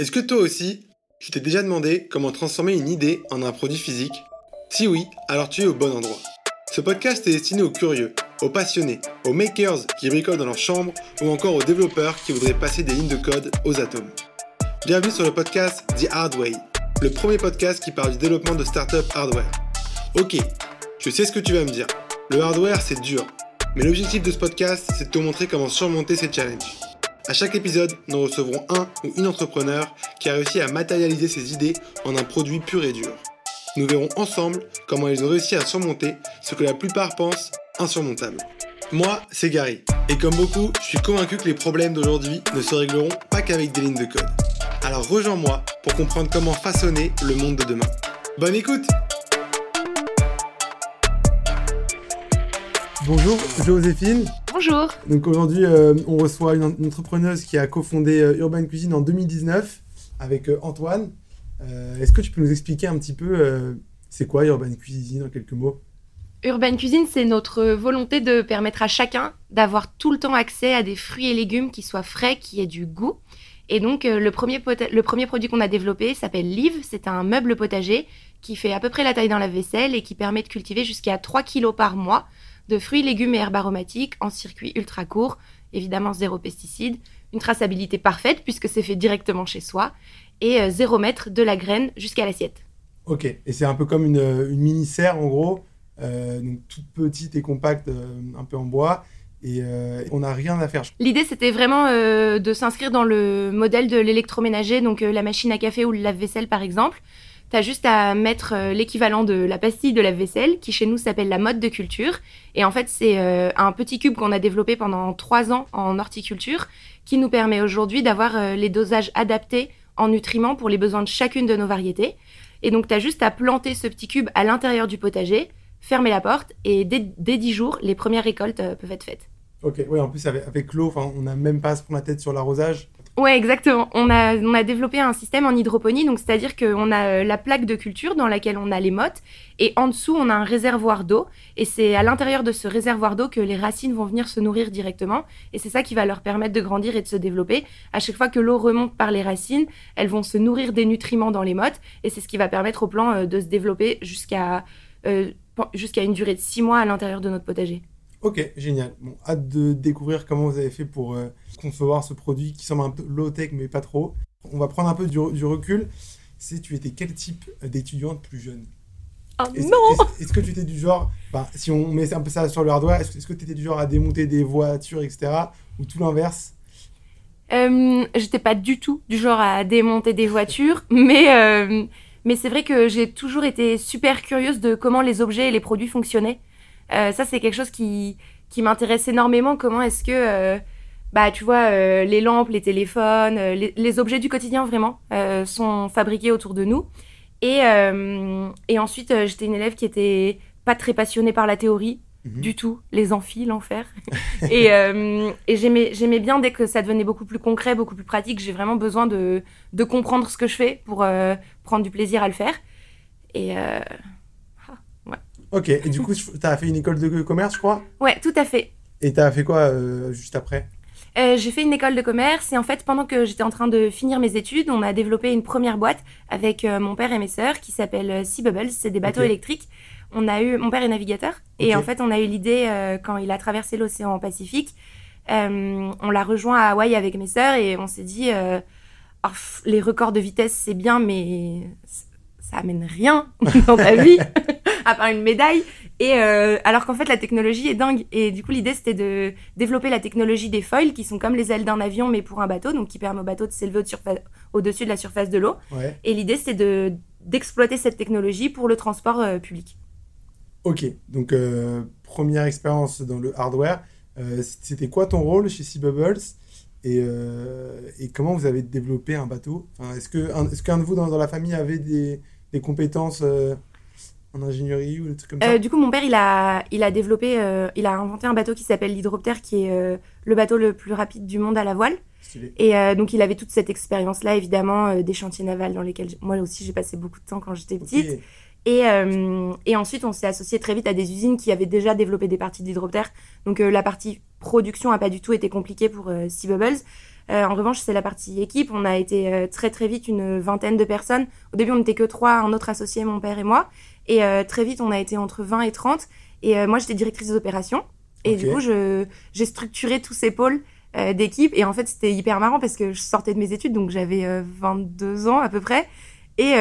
Est-ce que toi aussi, tu t'es déjà demandé comment transformer une idée en un produit physique? Si oui, alors tu es au bon endroit. Ce podcast est destiné aux curieux, aux passionnés, aux makers qui bricolent dans leur chambre ou encore aux développeurs qui voudraient passer des lignes de code aux atomes. Bienvenue sur le podcast The Hard Way, le premier podcast qui parle du développement de startup hardware. Ok, je sais ce que tu vas me dire. Le hardware, c'est dur. Mais l'objectif de ce podcast, c'est de te montrer comment surmonter ces challenges. À chaque épisode, nous recevrons un ou une entrepreneur qui a réussi à matérialiser ses idées en un produit pur et dur. Nous verrons ensemble comment ils ont réussi à surmonter ce que la plupart pensent insurmontable. Moi, c'est Gary, et comme beaucoup, je suis convaincu que les problèmes d'aujourd'hui ne se régleront pas qu'avec des lignes de code. Alors rejoins-moi pour comprendre comment façonner le monde de demain. Bonne écoute Bonjour Joséphine. Bonjour. Donc aujourd'hui, euh, on reçoit une, entrepreneuse qui a cofondé euh, Urban Cuisine en 2019 avec euh, Antoine. Est-ce que tu peux nous expliquer un petit peu c'est quoi Urban Cuisine en quelques mots? Urban Cuisine, c'est notre volonté de permettre à chacun d'avoir tout le temps accès à des fruits et légumes qui soient frais, qui aient du goût. Et donc, le, premier le premier produit qu'on a développé s'appelle Live. C'est un meuble potager qui fait à peu près la taille d'un lave-vaisselle et qui permet de cultiver jusqu'à 3 kilos par mois de fruits, légumes et herbes aromatiques en circuit ultra court, évidemment zéro pesticide, une traçabilité parfaite puisque c'est fait directement chez soi, et euh, zéro mètre de la graine jusqu'à l'assiette. Ok, et c'est un peu comme une, mini-serre en gros, euh, donc toute petite et compacte, euh, un peu en bois, et on n'a rien à faire. L'idée, c'était vraiment de s'inscrire dans le modèle de l'électroménager, donc la machine à café ou le lave-vaisselle par exemple. T'as juste à mettre euh, l'équivalent de la pastille de la vaisselle, qui chez nous s'appelle la mode de culture. Et en fait, c'est euh, un petit cube qu'on a développé pendant trois ans en horticulture, qui nous permet aujourd'hui d'avoir euh, les dosages adaptés en nutriments pour les besoins de chacune de nos variétés. Et donc, tu as juste à planter ce petit cube à l'intérieur du potager, fermer la porte, et dès, dès 10 jours, les premières récoltes peuvent être faites. Ok, oui, en plus avec, l'eau, on n'a même pas à se prendre la tête sur l'arrosage. Ouais, exactement. On a, développé un système en hydroponie, donc c'est-à-dire qu'on a euh, la plaque de culture dans laquelle on a les mottes, et en dessous on a un réservoir d'eau, et c'est à l'intérieur de ce réservoir d'eau que les racines vont venir se nourrir directement, et c'est ça qui va leur permettre de grandir et de se développer. À chaque fois que l'eau remonte par les racines, elles vont se nourrir des nutriments dans les mottes, et c'est ce qui va permettre au plant euh, de se développer jusqu'à euh, jusqu'à une durée de six mois à l'intérieur de notre potager. Ok, génial. Bon, hâte de découvrir comment vous avez fait pour euh, concevoir ce produit qui semble un peu low-tech, mais pas trop. On va prendre un peu du, recul. C'est, tu étais quel type d'étudiante plus jeune? Oh non Est-ce que tu étais du genre, si on met un peu ça sur le hardware, est-ce que tu étais du genre à démonter des voitures, etc. Ou tout l'inverse? Euh, J'étais pas du tout du genre à démonter des voitures, mais, euh, mais c'est vrai que j'ai toujours été super curieuse de comment les objets et les produits fonctionnaient. Euh, ça, c'est quelque chose qui, qui m'intéresse énormément. Comment est-ce que, euh, bah, tu vois, euh, les lampes, les téléphones, les, objets du quotidien vraiment sont fabriqués autour de nous. Et, et ensuite, j'étais une élève qui était pas très passionnée par la théorie. Mhm. Du tout, les amphis, l'enfer. et, et j'aimais bien dès que ça devenait beaucoup plus concret, beaucoup plus pratique. J'ai vraiment besoin de, de comprendre ce que je fais pour prendre du plaisir à le faire. Et Ok, et du coup, tu as fait une école de commerce, je crois Ouais, tout à fait. Et tu as fait quoi euh, juste après euh, j'ai fait une école de commerce et en fait pendant que j'étais en train de finir mes études, on a développé une première boîte avec euh, mon père et mes sœurs qui s'appelle Sea Bubbles, c'est des bateaux électriques. On a eu mon père est navigateur et en fait on a eu l'idée quand il a traversé l'océan Pacifique, on l'a rejoint à Hawaï avec mes sœurs et on s'est dit oh, les records de vitesse c'est bien mais ça amène rien dans ta vie à part une médaille. Et euh, alors qu'en fait la technologie est dingue. Et du coup l'idée c'était de développer la technologie des foils qui sont comme les ailes d'un avion mais pour un bateau, donc qui permet au bateau de s'élever au-dessus de la surface de l'eau. Et l'idée c'était de d'exploiter cette technologie pour le transport euh, public. Ok, donc euh, première expérience dans le hardware. c'était quoi ton rôle chez Sea Bubbles et, et, comment vous avez développé un bateau? Est-ce qu'un est qu'un de vous dans, dans, la famille avait des, des compétences en ingénierie ou des trucs comme ça? euh, Du coup, mon père, il a, il a développé, euh, il a inventé un bateau qui s'appelle l'hydroptère, qui est euh, le bateau le plus rapide du monde à la voile. Et donc, il avait toute cette expérience-là, évidemment, des chantiers navals dans lesquels moi aussi j'ai passé beaucoup de temps quand j'étais petite. Et, et, ensuite, on s'est associé très vite à des usines qui avaient déjà développé des parties d'hydroptère. Donc, la partie production n'a pas du tout été compliquée pour Sea Bubbles. en revanche, c'est la partie équipe. On a été très très vite une vingtaine de personnes. Au début, on n'était que trois, un autre associé, mon père et moi. Et très vite, on a été entre 20 et 30. Et moi, j'étais directrice des opérations. Et du coup, j'ai structuré tous ces pôles d'équipe. Et en fait, c'était hyper marrant parce que je sortais de mes études, donc j'avais 22 ans à peu près. Et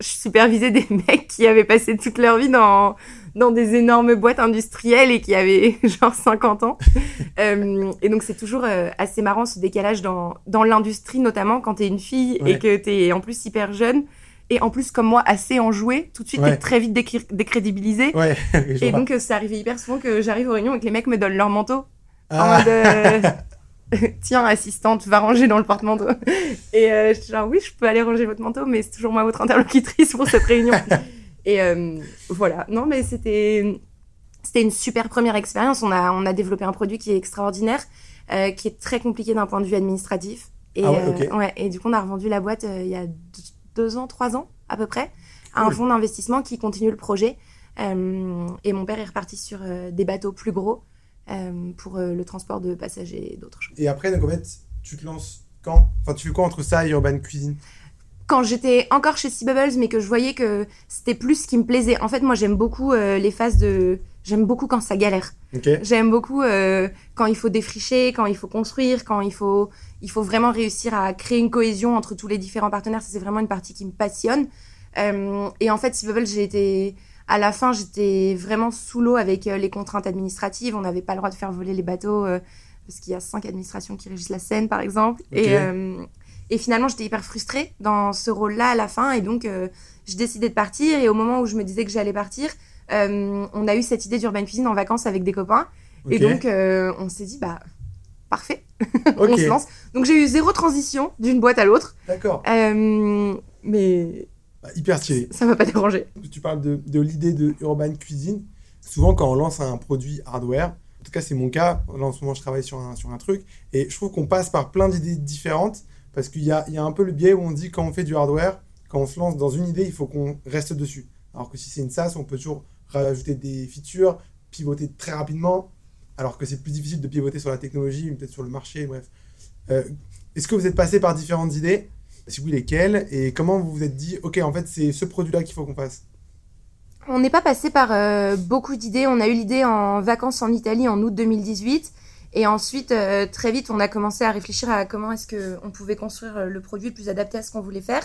je supervisais des mecs qui avaient passé toute leur vie dans, dans des énormes boîtes industrielles et qui avaient genre 50 ans. euh, et donc, c'est toujours euh, assez marrant ce décalage dans, dans l'industrie, notamment quand t'es une fille et que t'es en plus hyper jeune. Et en plus, comme moi, assez enjouée, tout de suite, t'es très vite décrédibilisée. Ouais, et donc, ça arrivait hyper souvent que j'arrive aux réunions et que les mecs me donnent leur manteau. En ah. mode. Euh, tiens, assistante, va ranger dans le porte-manteau. Et euh, je suis genre, oui, je peux aller ranger votre manteau, mais c'est toujours moi votre interlocutrice pour cette réunion. et euh, voilà. Non, mais c'était, c'était une super première expérience. On a, on a développé un produit qui est extraordinaire, euh, qui est très compliqué d'un point de vue administratif. Et, ah ouais, ouais, et du coup, on a revendu la boîte il y a deux ans, trois ans à peu près, à un fonds d'investissement qui continue le projet. et mon père est reparti sur des bateaux plus gros. Euh, pour euh, le transport de passagers et d'autres choses. Et après, donc en fait, tu te lances quand? Enfin, tu fais quoi entre ça et Urban Cuisine? Quand j'étais encore chez Sea Bubbles, mais que je voyais que c'était plus ce qui me plaisait. En fait, moi, j'aime beaucoup euh, les phases de. J'aime beaucoup quand ça galère. J'aime beaucoup quand il faut défricher, quand il faut construire, quand il faut, il faut vraiment réussir à créer une cohésion entre tous les différents partenaires. Ça, c'est vraiment une partie qui me passionne. et en fait, Sea Bubbles, j'ai été à la fin, j'étais vraiment sous l'eau avec euh, les contraintes administratives. On n'avait pas le droit de faire voler les bateaux euh, parce qu'il y a cinq administrations qui régissent la Seine, par exemple. Et, euh, et, finalement, j'étais hyper frustrée dans ce rôle-là à la fin. Et donc, j'ai décidé de partir. Et au moment où je me disais que j'allais partir, on a eu cette idée d'urban cuisine en vacances avec des copains. Et donc, on s'est dit, bah, parfait, on se lance. Donc, j'ai eu zéro transition d'une boîte à l'autre. D'accord. mais bah, hyper stylé. Ça m'a pas dérangé. Tu parles de, de l'idée de Urban Cuisine. Souvent, quand on lance un produit hardware, en tout cas, c'est mon cas. Là, en ce moment, je travaille sur un, sur un truc. Et je trouve qu'on passe par plein d'idées différentes parce qu'il y a, il y a un peu le biais où on dit quand on fait du hardware, quand on se lance dans une idée, il faut qu'on reste dessus. Alors que si c'est une SaaS, on peut toujours rajouter des features, pivoter très rapidement. Alors que c'est plus difficile de pivoter sur la technologie, peut-être sur le marché, bref. Euh, est-ce que vous êtes passé par différentes idées? Si oui, lesquels Et comment vous vous êtes dit, OK, en fait, c'est ce produit-là qu'il faut qu'on fasse? On n'est pas passé par euh, beaucoup d'idées. On a eu l'idée en vacances en Italie en août 2018. Et ensuite, euh, très vite, on a commencé à réfléchir à comment est-ce qu'on pouvait construire le produit le plus adapté à ce qu'on voulait faire.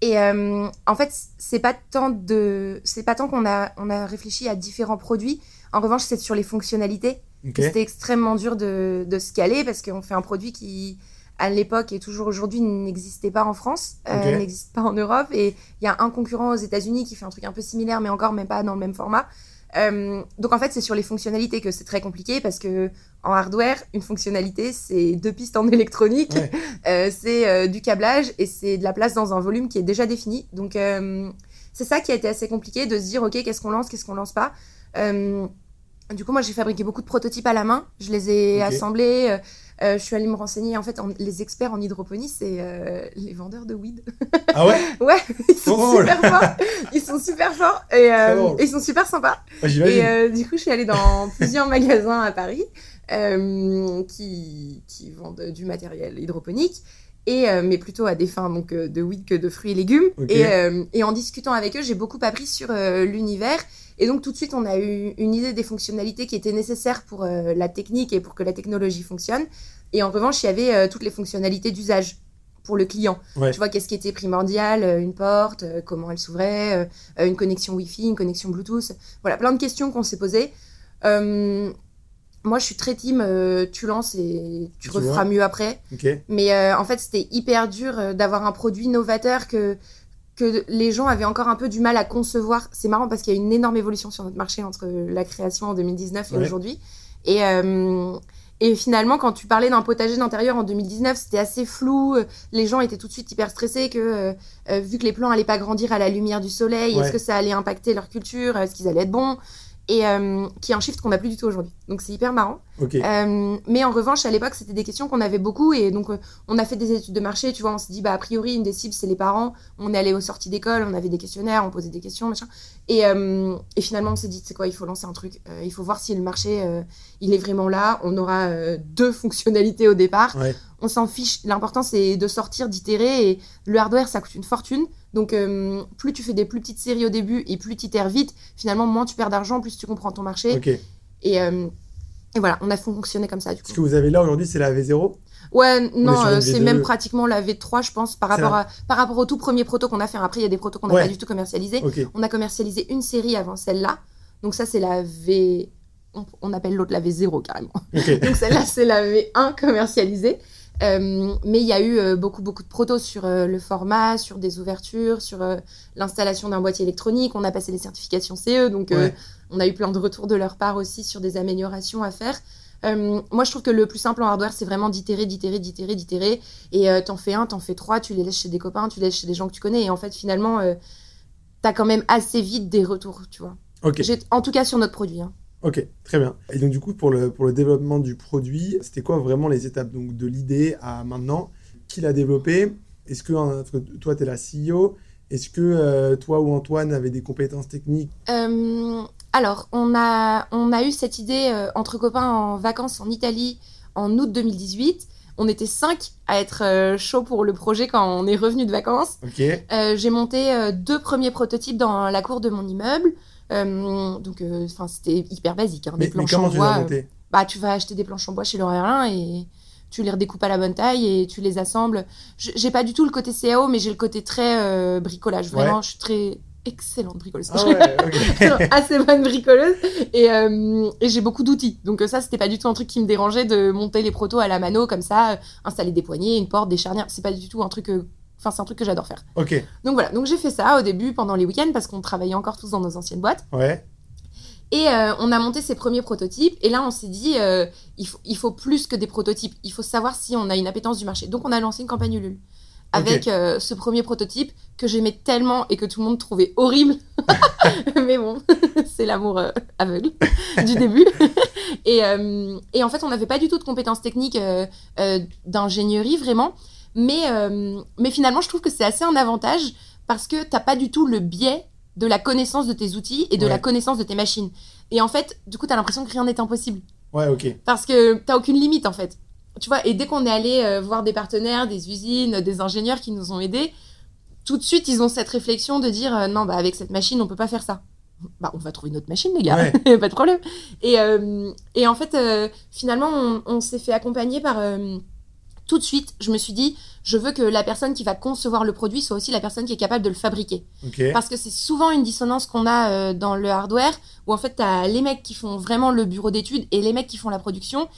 Et en fait, c'est pas tant de, c'est pas tant qu'on a, on a réfléchi à différents produits. En revanche, c'est sur les fonctionnalités. C'était extrêmement dur de, de se caler parce qu'on fait un produit qui, à l'époque et toujours aujourd'hui n'existait pas en France, euh, n'existe pas en Europe. Et il y a un concurrent aux États-Unis qui fait un truc un peu similaire, mais encore même pas dans le même format. Euh, donc en fait, c'est sur les fonctionnalités que c'est très compliqué parce que en hardware, une fonctionnalité, c'est deux pistes en électronique, euh, c'est euh, du câblage et c'est de la place dans un volume qui est déjà défini. Donc c'est ça qui a été assez compliqué de se dire ok, qu'est-ce qu'on lance, qu'est-ce qu'on lance pas. du coup, moi, j'ai fabriqué beaucoup de prototypes à la main. Je les ai assemblés. Euh, je suis allée me renseigner. En fait, les experts en hydroponie, c'est euh, les vendeurs de weed. Ah ouais? Ouais, ils sont super forts. Ils sont super forts et, euh, ils sont super sympas. et du coup, je suis allée dans plusieurs magasins à Paris qui, qui vendent du matériel hydroponique. Et, mais plutôt à des fins donc, de weed que de fruits et légumes. Et, et, en discutant avec eux, j'ai beaucoup appris sur l'univers et donc tout de suite, on a eu une idée des fonctionnalités qui étaient nécessaires pour euh, la technique et pour que la technologie fonctionne. Et en revanche, il y avait euh, toutes les fonctionnalités d'usage pour le client. Tu vois, qu'est-ce qui était primordial, euh, une porte, comment elle s'ouvrait, une connexion Wi-Fi, une connexion Bluetooth. Voilà, plein de questions qu'on s'est posées. moi, je suis très team, tu lances et tu, referas mieux après. Mais en fait, c'était hyper dur d'avoir un produit novateur que que les gens avaient encore un peu du mal à concevoir. C'est marrant parce qu'il y a une énorme évolution sur notre marché entre la création en 2019 et aujourd'hui. Et, euh, et finalement, quand tu parlais d'un potager d'intérieur en 2019, c'était assez flou. Les gens étaient tout de suite hyper stressés que, euh, euh, vu que les plants allaient pas grandir à la lumière du soleil, est-ce que ça allait impacter leur culture Est-ce qu'ils allaient être bons? Et qui est un shift qu'on n'a plus du tout aujourd'hui. Donc c'est hyper marrant. Euh, mais en revanche, à l'époque, c'était des questions qu'on avait beaucoup et donc euh, on a fait des études de marché. Tu vois, on s'est dit, bah a priori, une des cibles, c'est les parents. On est allé aux sorties d'école, on avait des questionnaires, on posait des questions, machin. Et, euh, et finalement, on s'est dit, c'est quoi, il faut lancer un truc. Euh, il faut voir si le marché, il est vraiment là. On aura deux fonctionnalités au départ. Ouais. On s'en fiche. L'important, c'est de sortir, d'itérer. Et le hardware, ça coûte une fortune. Donc, euh, plus tu fais des plus petites séries au début et plus tu itères vite, finalement, moins tu perds d'argent, plus tu comprends ton marché. Et, euh, et voilà, on a fonctionné comme ça, du coup. Ce que vous avez là aujourd'hui, c'est la V0 Ouais, non, euh, c'est V2. même pratiquement la V3, je pense, par rapport, à, par rapport au tout premier proto qu'on a fait. Après, il y a des protos qu'on n'a Ouais. pas du tout commercialisés. On a commercialisé une série avant celle-là. Donc ça, c'est la V... On, on appelle l'autre la V0, carrément. Donc celle-là, c'est la V1 commercialisée. Euh, mais il y a eu euh, beaucoup, beaucoup de protos sur euh, le format, sur des ouvertures, sur l'installation d'un boîtier électronique. On a passé les certifications CE, donc Ouais. on a eu plein de retours de leur part aussi sur des améliorations à faire. Moi, je trouve que le plus simple en hardware, c'est vraiment d'itérer, d'itérer, d'itérer, d'itérer. Et t'en fais un, t'en fais trois, tu les laisses chez des copains, tu les laisses chez des gens que tu connais. Et en fait, finalement, t'as quand même assez vite des retours, tu vois. En tout cas, sur notre produit. hein. Ok, très bien. Et donc du coup, pour le, pour le développement du produit, c'était quoi vraiment les étapes donc de l'idée à maintenant? Qui l'a développé? Est-ce que hein, toi, tu es la CEO Est-ce que euh, toi ou Antoine avez des compétences techniques? Euh, alors, on a, on a eu cette idée euh, entre copains en vacances en Italie en août 2018. On était cinq à être chaud pour le projet quand on est revenu de vacances. Ok. Euh, J'ai monté deux premiers prototypes dans la cour de mon immeuble. Euh, donc, euh, enfin, c'était hyper basique. Hein, Mais, des mais planches comment en tu bois. euh, montés bah, tu vas acheter des planches en bois chez Leroy Merlin et tu les redécoupes à la bonne taille et tu les assembles. J'ai pas du tout le côté CAO, mais j'ai le côté très bricolage. Vraiment, je suis très excellente bricoleuse. Ah ouais, assez bonne bricoleuse et, euh, et j'ai beaucoup d'outils. Donc ça, c'était pas du tout un truc qui me dérangeait de monter les protos à la mano comme ça, installer des poignées, une porte, des charnières. C'est pas du tout un truc. Enfin, c'est un truc que j'adore faire. ok. Donc voilà. Donc j'ai fait ça au début pendant les week-ends parce qu'on travaillait encore tous dans nos anciennes boîtes. Ouais. Et euh, on a monté ces premiers prototypes. Et là, on s'est dit, euh, il, faut, il faut plus que des prototypes. Il faut savoir si on a une appétence du marché. Donc, on a lancé une campagne Ulule avec euh, ce premier prototype que j'aimais tellement et que tout le monde trouvait horrible. Mais bon, c'est l'amour euh, aveugle du début. et, euh, et en fait, on n'avait pas du tout de compétences techniques d'ingénierie, vraiment. Mais, euh, mais finalement, je trouve que c'est assez un avantage parce que t'as pas du tout le biais de la connaissance de tes outils et de Ouais. la connaissance de tes machines. Et en fait, du coup, t'as l'impression que rien n'est impossible. Ouais, ok. Parce que t'as aucune limite, en fait. Tu vois, et dès qu'on est allé euh, voir des partenaires, des usines, des ingénieurs qui nous ont aidés, tout de suite, ils ont cette réflexion de dire euh, non, bah, avec cette machine, on peut pas faire ça. Bah, on va trouver une autre machine, les gars, pas de problème. Et, euh, et en fait, finalement, on, on s'est fait accompagner par. Tout de suite, je me suis dit, je veux que la personne qui va concevoir le produit soit aussi la personne qui est capable de le fabriquer. Parce que c'est souvent une dissonance qu'on a euh, dans le hardware, où en fait, t'as les mecs qui font vraiment le bureau d'études et les mecs qui font la production.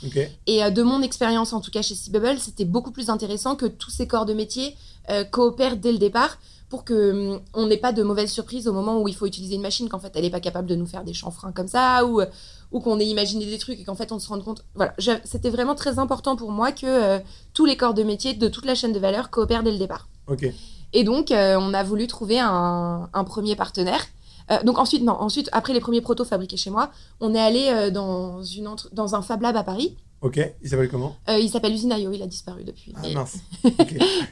Et euh, de mon expérience, en tout cas chez C-Bubble, c'était beaucoup plus intéressant que tous ces corps de métier euh, coopèrent dès le départ pour que hum, on n'ait pas de mauvaises surprises au moment où il faut utiliser une machine, qu'en fait elle n'est pas capable de nous faire des chanfreins comme ça, ou, ou qu'on ait imaginé des trucs et qu'en fait on se rende compte. Voilà, c'était vraiment très important pour moi que euh, tous les corps de métier de toute la chaîne de valeur coopèrent dès le départ. Ok. Et donc, euh, on a voulu trouver un, un premier partenaire. Euh, donc ensuite, non, ensuite, après les premiers protos fabriqués chez moi, on est allé dans, une entre- dans un Fab Lab à Paris. Ok. Il s'appelle comment Euh, il s'appelle Usine IO, il a disparu depuis. Ah mais mince.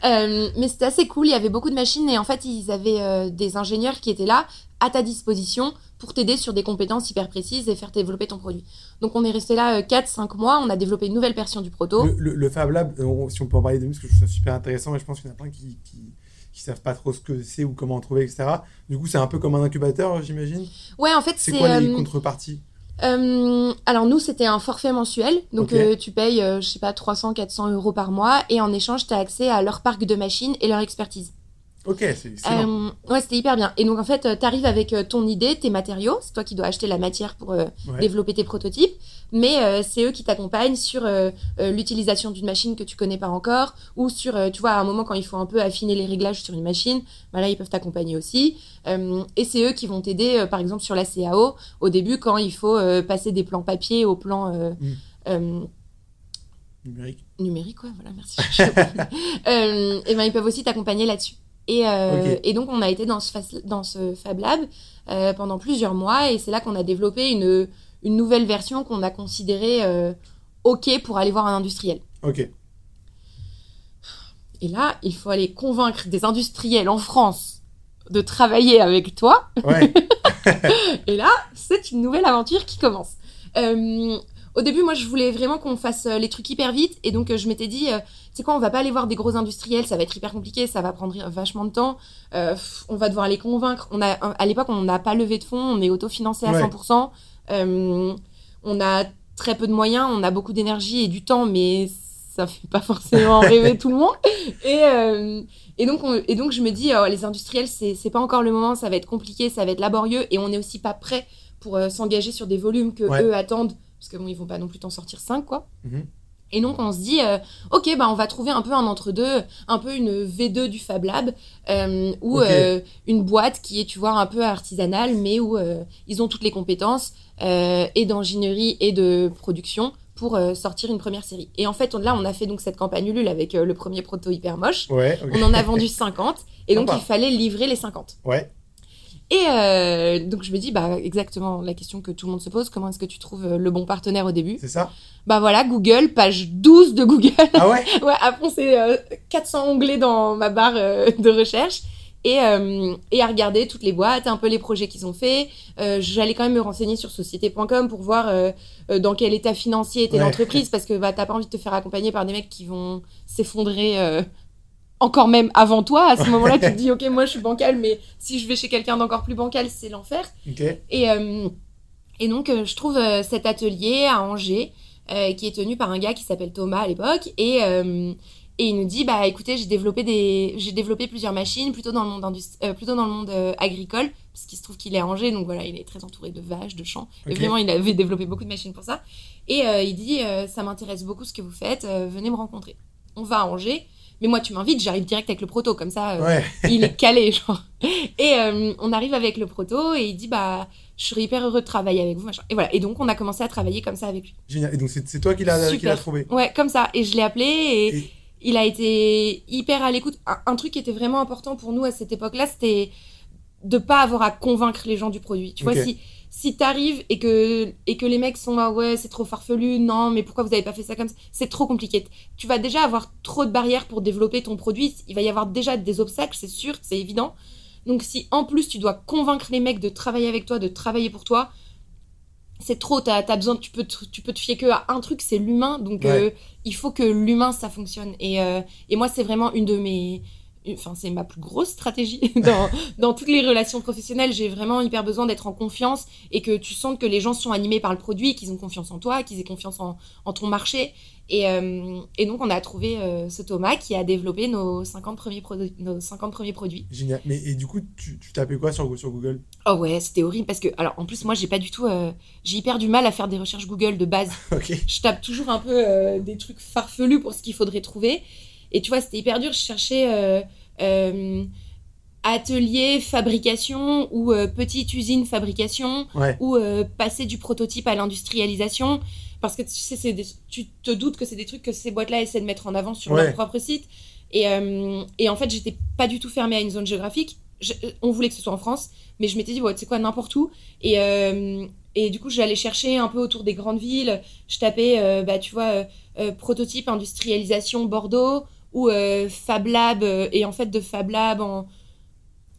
Euh, mais c'était assez cool, il y avait beaucoup de machines et en fait, ils avaient euh, des ingénieurs qui étaient là à ta disposition pour t'aider sur des compétences hyper précises et faire développer ton produit. Donc on est resté là 4-5 mois, on a développé une nouvelle version du proto. Le, le- le Fab Lab, euh, on- si on peut en parler de nous, parce que je trouve ça super intéressant et je pense qu'il y en a plein qui, qui, qui savent pas trop ce que c'est ou comment en trouver, etc. Du coup, c'est un peu comme un incubateur, j'imagine? Ouais, en fait, C'est c'est... quoi les euh, contreparties? Euh, alors nous, c'était un forfait mensuel. Donc euh, tu payes, euh, je sais pas, 300, 400 euros par mois. Et en échange, tu as accès à leur parc de machines et leur expertise. Ok, c'est excellent. Ouais, c'était hyper bien. Et donc en fait, tu arrives avec ton idée, tes matériaux. C'est toi qui dois acheter la matière pour Ouais. développer tes prototypes. Mais euh, c'est eux qui t'accompagnent sur euh, euh, l'utilisation d'une machine que tu connais pas encore. Ou sur, euh, tu vois, à un moment quand il faut un peu affiner les réglages sur une machine, bah là, ils peuvent t'accompagner aussi. Et c'est eux qui vont t'aider, par exemple, sur la CAO, au début, quand il faut passer des plans papier aux plans... euh, Mm. euh, Numérique. numérique, ouais, voilà, merci. Et ben ils peuvent aussi t'accompagner là-dessus. Et, euh, donc on a été dans ce, dans ce Fab Lab euh, pendant plusieurs mois et c'est là qu'on a développé une, une nouvelle version qu'on a considérée euh, OK pour aller voir un industriel. Ok. Et là, il faut aller convaincre des industriels en France de travailler avec toi. Ouais. Et là, c'est une nouvelle aventure qui commence. Euh, au début, moi, je voulais vraiment qu'on fasse euh, les trucs hyper vite. Et donc, euh, je m'étais dit, euh, c'est quoi, on va pas aller voir des gros industriels, ça va être hyper compliqué, ça va prendre vachement de temps. Euh, on va devoir les convaincre. On a, à l'époque, on n'a pas levé de fonds, on est autofinancé à Ouais. 100%. Euh, on a très peu de moyens, on a beaucoup d'énergie et du temps, mais ça fait pas forcément rêver tout le monde. Et, euh, et, donc, on- et donc, je me dis, oh, les industriels, c'est pas encore le moment, ça va être compliqué, ça va être laborieux, et on n'est aussi pas prêt pour euh, s'engager sur des volumes que Ouais. eux attendent, parce que bon, ils vont pas non plus t'en sortir 5, quoi. Mhm. Et donc, on se dit, euh, ok, bah, on va trouver un peu un entre-deux, un peu une V2 du Fab Lab, euh, ou euh, une boîte qui est, tu vois, un peu artisanale, mais où euh, ils ont toutes les compétences, euh, et d'ingénierie et de production, pour euh, sortir une première série. Et en fait, on- là, on a fait donc cette campagne Ulule avec le premier proto hyper moche. Ouais. On en a vendu 50, et donc Sympa. il fallait livrer les 50. Ouais. Et euh, donc je me dis, bah exactement la question que tout le monde se pose, comment est-ce que tu trouves euh, le bon partenaire au début? C'est ça? Bah voilà, Google, page 12 de Google. Ah ouais? Ouais, après c'est euh, 400 onglets dans ma barre euh, de recherche. Et, euh, et à regarder toutes les boîtes, un peu les projets qu'ils ont fait. Euh, J'allais quand même me renseigner sur société.com pour voir dans quel état financier était Ouais. l'entreprise, parce que bah, t'as pas envie de te faire accompagner par des mecs qui vont s'effondrer euh, encore même avant toi. À ce moment-là, tu te dis, ok, moi je suis bancal, mais si je vais chez quelqu'un d'encore plus bancal, c'est l'enfer. Et, euh, et donc, euh, je trouve euh, cet atelier à Angers, euh, qui est tenu par un gars qui s'appelle Thomas à l'époque. Et, euh, et il nous dit, bah écoutez, j'ai développé, des... j'ai développé plusieurs machines, plutôt dans le monde, plutôt dans le monde agricole, parce qu'il se trouve qu'il est à Angers, donc voilà, il est très entouré de vaches, de champs. Et Ok. vraiment, il avait développé beaucoup de machines pour ça. Et il dit, ça m'intéresse beaucoup ce que vous faites, venez me rencontrer. On va à Angers. Mais moi, tu m'invites, j'arrive direct avec le proto, comme ça, euh, Ouais. il est calé, genre. Et euh, on arrive avec le proto et il dit bah je serais hyper heureux de travailler avec vous, machin. Et voilà. Et donc on a commencé à travailler comme ça avec lui. Génial. Et donc, c'est toi qui l'as trouvé Ouais, comme ça. Et je l'ai appelé et, Et- il a été hyper à l'écoute. Un, un truc qui était vraiment important pour nous à cette époque-là, c'était de pas avoir à convaincre les gens du produit. Tu vois, si si t'arrives et que et que les mecs sont là ouais c'est trop farfelu, non mais pourquoi vous avez pas fait ça comme ça, c'est trop compliqué. Tu vas déjà avoir trop de barrières pour développer ton produit. Il va y avoir déjà des obstacles, c'est sûr, c'est évident. Donc si en plus tu dois convaincre les mecs de travailler avec toi, de travailler pour toi, c'est trop. T'as as besoin, tu peux te, tu peux te fier que à un truc, c'est l'humain. Donc Ouais. euh, il faut que l'humain ça fonctionne. Et euh, et moi c'est vraiment une de mes Enfin, c'est ma plus grosse stratégie dans, dans toutes les relations professionnelles. J'ai vraiment hyper besoin d'être en confiance et que tu sentes que les gens sont animés par le produit, qu'ils ont confiance en toi, qu'ils aient confiance en, en ton marché. Et, euh, et donc, on a trouvé euh, ce Thomas qui a développé nos 50 premiers, produ- nos 50 premiers produits. Génial. Mais et du coup, tu, tu tapais quoi sur, sur Google? Oh ouais, c'était horrible parce que, alors en plus, moi, j'ai pas du tout. euh, j'ai hyper du mal à faire des recherches Google de base. Ok. je tape toujours un peu des trucs farfelus pour ce qu'il faudrait trouver. Et tu vois, c'était hyper dur. Je cherchais atelier fabrication ou euh, petite usine fabrication Ouais. ou euh, passer du prototype à l'industrialisation. Parce que tu sais, c'est des- tu te doutes que c'est des trucs que ces boîtes-là essaient de mettre en avant sur Ouais. leur propre site. Et, euh, et en fait, j'étais pas du tout fermée à une zone géographique. Je- on voulait que ce soit en France, mais je m'étais dit, ouais, sais quoi, n'importe où. Et, euh, et du coup, j'allais chercher un peu autour des grandes villes. Je tapais, euh, bah, tu vois, euh, euh, prototype industrialisation Bordeaux ou euh, Fab Lab. euh, et en fait, de Fab Lab en,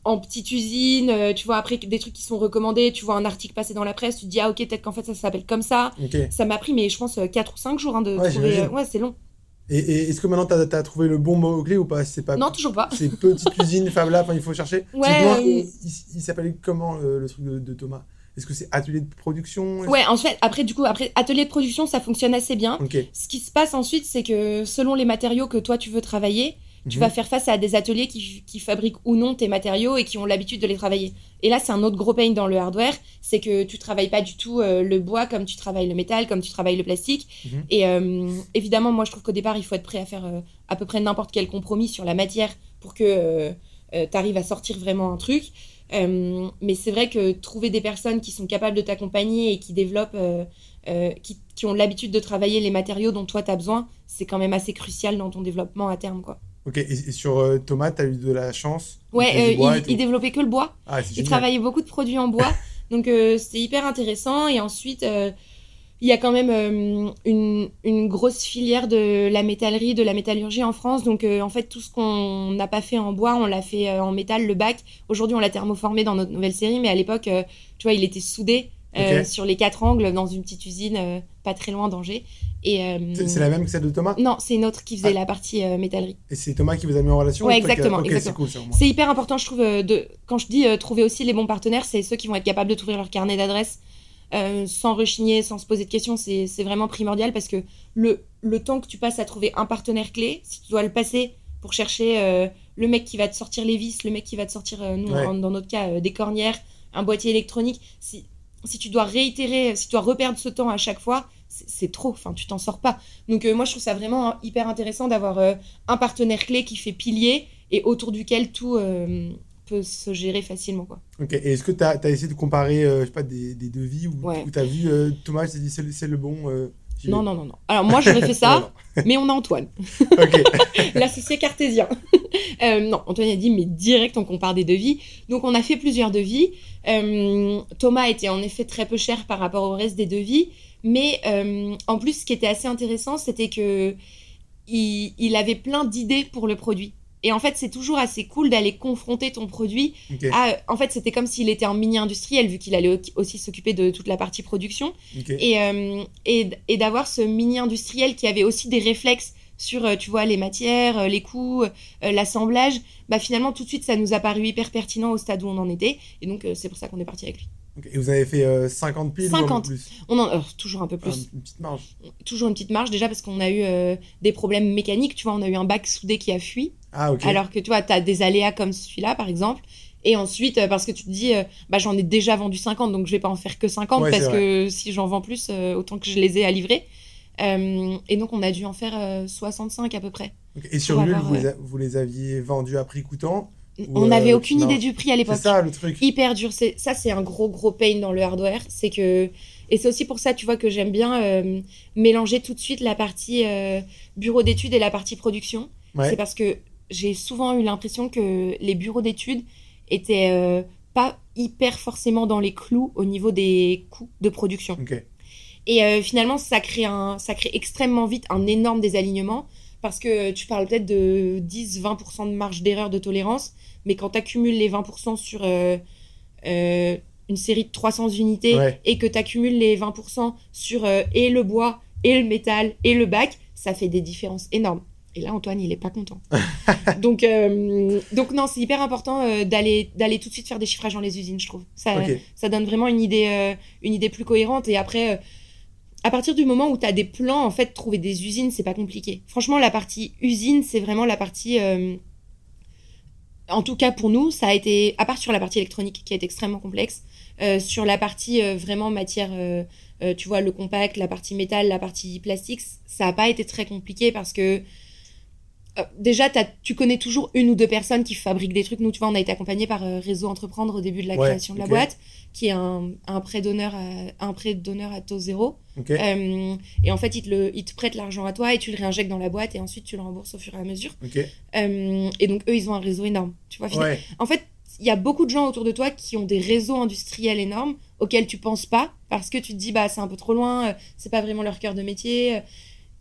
en petite usine, euh, tu vois, après des trucs qui sont recommandés, tu vois un article passer dans la presse, tu te dis, ah ok, peut-être qu'en fait ça s'appelle comme ça. Ça m'a pris, mais je pense, 4 ou 5 jours hein, de Ouais, trouver. ouais, c'est long. Et, et est-ce que maintenant, t'as as trouvé le bon mot-clé ou pas? Pas. Non, toujours pas. C'est petite usine, Fab Lab, il faut chercher. Ouais, euh, il, il- s'appelait comment le, le truc de, de Thomas? Est-ce que c'est atelier de production? Ouais, en fait, après, du coup, après, atelier de production, ça fonctionne assez bien. Ok. Ce qui se passe ensuite, c'est que selon les matériaux que toi tu veux travailler, tu Mhm. vas faire face à des ateliers qui, qui fabriquent ou non tes matériaux et qui ont l'habitude de les travailler. Et là, c'est un autre gros pain dans le hardware, c'est que tu travailles pas du tout euh, le bois comme tu travailles le métal, comme tu travailles le plastique. Mhm. Et euh, évidemment, moi, je trouve qu'au départ, il faut être prêt à faire euh, à peu près n'importe quel compromis sur la matière pour que tu arrives à sortir vraiment un truc. Euh, mais c'est vrai que trouver des personnes qui sont capables de t'accompagner et qui développent, euh, euh, qui, qui ont l'habitude de travailler les matériaux dont toi tu as besoin, c'est quand même assez crucial dans ton développement à terme. Quoi. Ok. Et, et sur Thomas, t'as eu de la chance? Ouais, il, il développait que le bois. Ah, c'est Il travaillait beaucoup de produits en bois. donc c'était hyper intéressant. Et ensuite, il y a quand même euh, une, une, grosse filière de la métallerie, de la métallurgie en France. Donc, euh, en fait, tout ce qu'on n'a pas fait en bois, on l'a fait euh, en métal, le bac. Aujourd'hui, on l'a thermoformé dans notre nouvelle série, mais à l'époque, tu vois, il était soudé sur les quatre angles dans une petite usine pas très loin d'Angers. Et c'est la même que celle de Thomas? Non, c'est une autre qui faisait ah. la partie métallerie. Et c'est Thomas qui vous a mis en relation? Exactement. c'est hyper important, je trouve, de... quand je dis trouver aussi les bons partenaires, c'est ceux qui vont être capables de trouver leur carnet d'adresses euh, sans rechigner, sans se poser de questions, c'est vraiment primordial parce que le, le temps que tu passes à trouver un partenaire clé, si tu dois le passer pour chercher euh, le mec qui va te sortir les vis, le mec qui va te sortir, euh, nous, dans notre cas, des cornières, un boîtier électronique, si, si tu dois réitérer, si tu dois reperdre ce temps à chaque fois, c'est trop, enfin, tu t'en sors pas. Donc, moi, je trouve ça vraiment hyper intéressant d'avoir un partenaire clé qui fait pilier et autour duquel tout se gérer facilement. Quoi. Ok, et est-ce que tu as, essayé de comparer euh, je sais pas, des, des devis ou tu as vu euh, Thomas s'est dit c'est le, bon euh, Non, non, non, non. Alors moi j'aurais fait ça, mais on a Antoine. L'associé cartésien. non, Antoine a dit mais direct on compare des devis. Donc on a fait plusieurs devis. Thomas était en effet très peu cher par rapport au reste des devis. Mais en plus, ce qui était assez intéressant, c'était que il, il avait plein d'idées pour le produit. Et en fait, c'est toujours assez cool d'aller confronter ton produit. en fait, c'était comme s'il était en mini-industriel, vu qu'il allait aussi s'occuper de toute la partie production. Euh, et, et, d'avoir ce mini-industriel qui avait aussi des réflexes sur, euh, tu vois, les matières, euh, les coûts, l'assemblage. Bah, finalement, tout de suite, ça nous a paru hyper pertinent au stade où on en était. Et donc, c'est pour ça qu'on est parti avec lui. Et vous avez fait 50 piles 50. Ou plus? On en, toujours un peu plus. une petite marge. Toujours une petite marge, déjà parce qu'on a eu des problèmes mécaniques. Tu vois, on a eu un bac soudé qui a fui. Ah, Alors que tu vois, tu as des aléas comme celui-là, par exemple. Et ensuite, euh, parce que tu te dis, euh, bah, j'en ai déjà vendu 50, donc je vais pas en faire que 50, parce que si j'en vends plus, euh, autant que je les ai à livrer. et donc, on a dû en faire 65 à peu près. Et sur l'huile, vous, les aviez vendus à prix coûtant On n'avait aucune idée du prix à l'époque. C'est ça le truc. Hyper dur. Ça, c'est un gros, gros pain dans le hardware. C'est que. Et c'est aussi pour ça, tu vois, que j'aime bien mélanger tout de suite la partie bureau d'études et la partie production. C'est parce que j'ai souvent eu l'impression que les bureaux d'études étaient euh, pas hyper forcément dans les clous au niveau des coûts de production. Et euh, finalement, ça crée, un, ça crée extrêmement vite un énorme désalignement parce que tu parles peut-être de 10-20% de marge d'erreur de tolérance, mais quand tu accumules les 20% sur euh, une série de 300 unités et que tu accumules les 20% sur et le bois, et le métal, et le bac, ça fait des différences énormes. Et là, Antoine, il est pas content. donc, euh, donc non, c'est hyper important euh, d'aller d'aller tout de suite faire des chiffrages dans les usines, je trouve. Ça, ça donne vraiment une idée, euh, une idée plus cohérente. Et après, à partir du moment où tu as des plans, en fait, trouver des usines, c'est pas compliqué. Franchement, la partie usine, c'est vraiment la partie. en tout cas, pour nous, ça a été, à part sur la partie électronique, qui est extrêmement complexe, sur la partie vraiment matière. tu vois, le compact, la partie métal, la partie plastique, ça n'a pas été très compliqué parce que euh, déjà, tu connais toujours une ou deux personnes qui fabriquent des trucs. Nous, tu vois, on a été accompagné par euh, Réseau Entreprendre au début de la création de la boîte, qui est un, un prêt d'honneur à, un prêt d'honneur à taux zéro. Euh, et en fait, ils te, le, ils te prêtent l'argent à toi et tu le réinjectes dans la boîte et ensuite tu le rembourses au fur et à mesure. et donc, eux, ils ont un réseau énorme. Tu vois, En fait, il y a beaucoup de gens autour de toi qui ont des réseaux industriels énormes auxquels tu penses pas parce que tu te dis, bah, c'est un peu trop loin, c'est pas vraiment leur cœur de métier.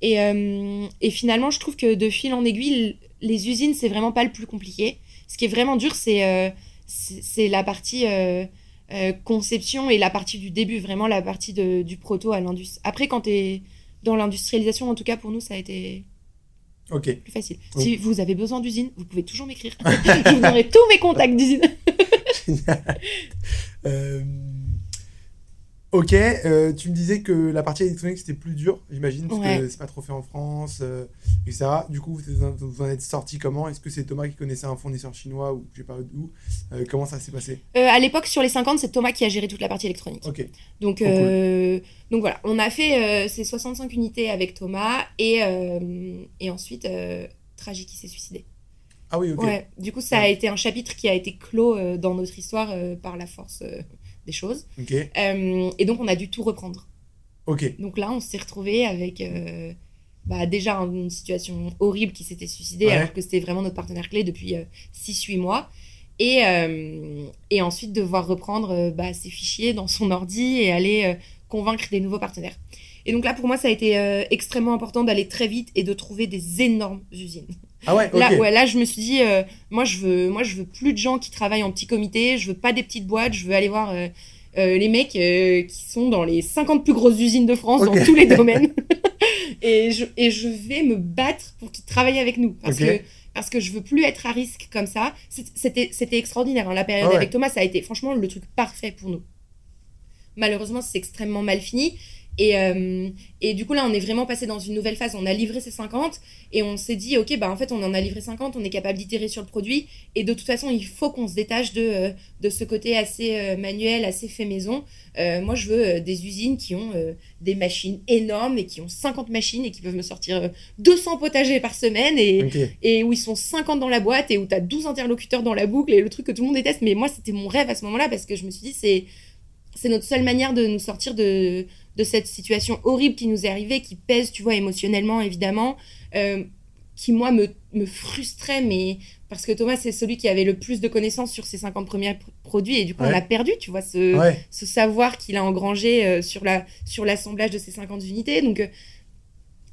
Et, euh, et, finalement, je trouve que de fil en aiguille, les usines, c'est vraiment pas le plus compliqué. Ce qui est vraiment dur, c'est euh, c'est la partie euh, conception et la partie du début, vraiment la partie de, du proto à l'industrie. Après, quand tu es dans l'industrialisation, en tout cas pour nous, ça a été plus facile. Si vous avez besoin d'usine, vous pouvez toujours m'écrire. je vous donnerai tous mes contacts d'usine. Ok, euh, tu me disais que la partie électronique c'était plus dur, j'imagine, parce que c'est pas trop fait en France, euh, etc. Du coup, vous, en êtes sorti comment? Est-ce que c'est Thomas qui connaissait un fournisseur chinois ou je sais pas d'où? Euh, Comment ça s'est passé? À l'époque, sur les 50, c'est Thomas qui a géré toute la partie électronique. Ok. Donc, donc voilà, on a fait ces 65 unités avec Thomas et, et ensuite, Tragic qui s'est suicidé. Ah oui, ok. Ouais, du coup, ça a été un chapitre qui a été clos dans notre histoire par la force des choses. Euh, et donc, on a dû tout reprendre. Donc là, on s'est retrouvé avec euh, bah, déjà une situation horrible qui s'était suicidé, alors que c'était vraiment notre partenaire clé depuis 6-8 euh, mois. Et, et ensuite, devoir reprendre bah, ses fichiers dans son ordi et aller convaincre des nouveaux partenaires. Et donc là, pour moi, ça a été extrêmement important d'aller très vite et de trouver des énormes usines. Ah ouais. Là, ouais, là, je me suis dit, euh, moi, je veux, moi, je veux plus de gens qui travaillent en petit comité. Je veux pas des petites boîtes. Je veux aller voir euh, euh, les mecs qui sont dans les 50 plus grosses usines de France dans tous les domaines. et, je, et je vais me battre pour qu'ils travaillent avec nous. Parce que parce que je veux plus être à risque comme ça. C'était c'était extraordinaire. hein. La période Ah ouais. avec Thomas, ça a été franchement le truc parfait pour nous. Malheureusement, c'est extrêmement mal fini. Et, euh, et du coup, là, on est vraiment passé dans une nouvelle phase. On a livré ces 50 et on s'est dit, OK, bah, en fait, on en a livré 50, on est capable d'itérer sur le produit. Et de toute façon, il faut qu'on se détache de, euh, de ce côté assez euh, manuel, assez fait maison. Euh, moi, je veux des usines qui ont euh, des machines énormes et qui ont 50 machines et qui peuvent me sortir euh, 200 potagers par semaine et, et où ils sont 50 dans la boîte et où tu as 12 interlocuteurs dans la boucle et le truc que tout le monde déteste. Mais moi, c'était mon rêve à ce moment-là parce que je me suis dit, c'est, c'est notre seule manière de nous sortir de, de cette situation horrible qui nous est arrivée, qui pèse, tu vois, émotionnellement, évidemment, euh, qui, moi, me, me frustrait, mais parce que Thomas, c'est celui qui avait le plus de connaissances sur ses 50 premiers pr- produits et du coup, Ouais. on a perdu, tu vois, ce, Ouais. ce savoir qu'il a engrangé euh, sur la sur l'assemblage de ces 50 unités. Donc, euh,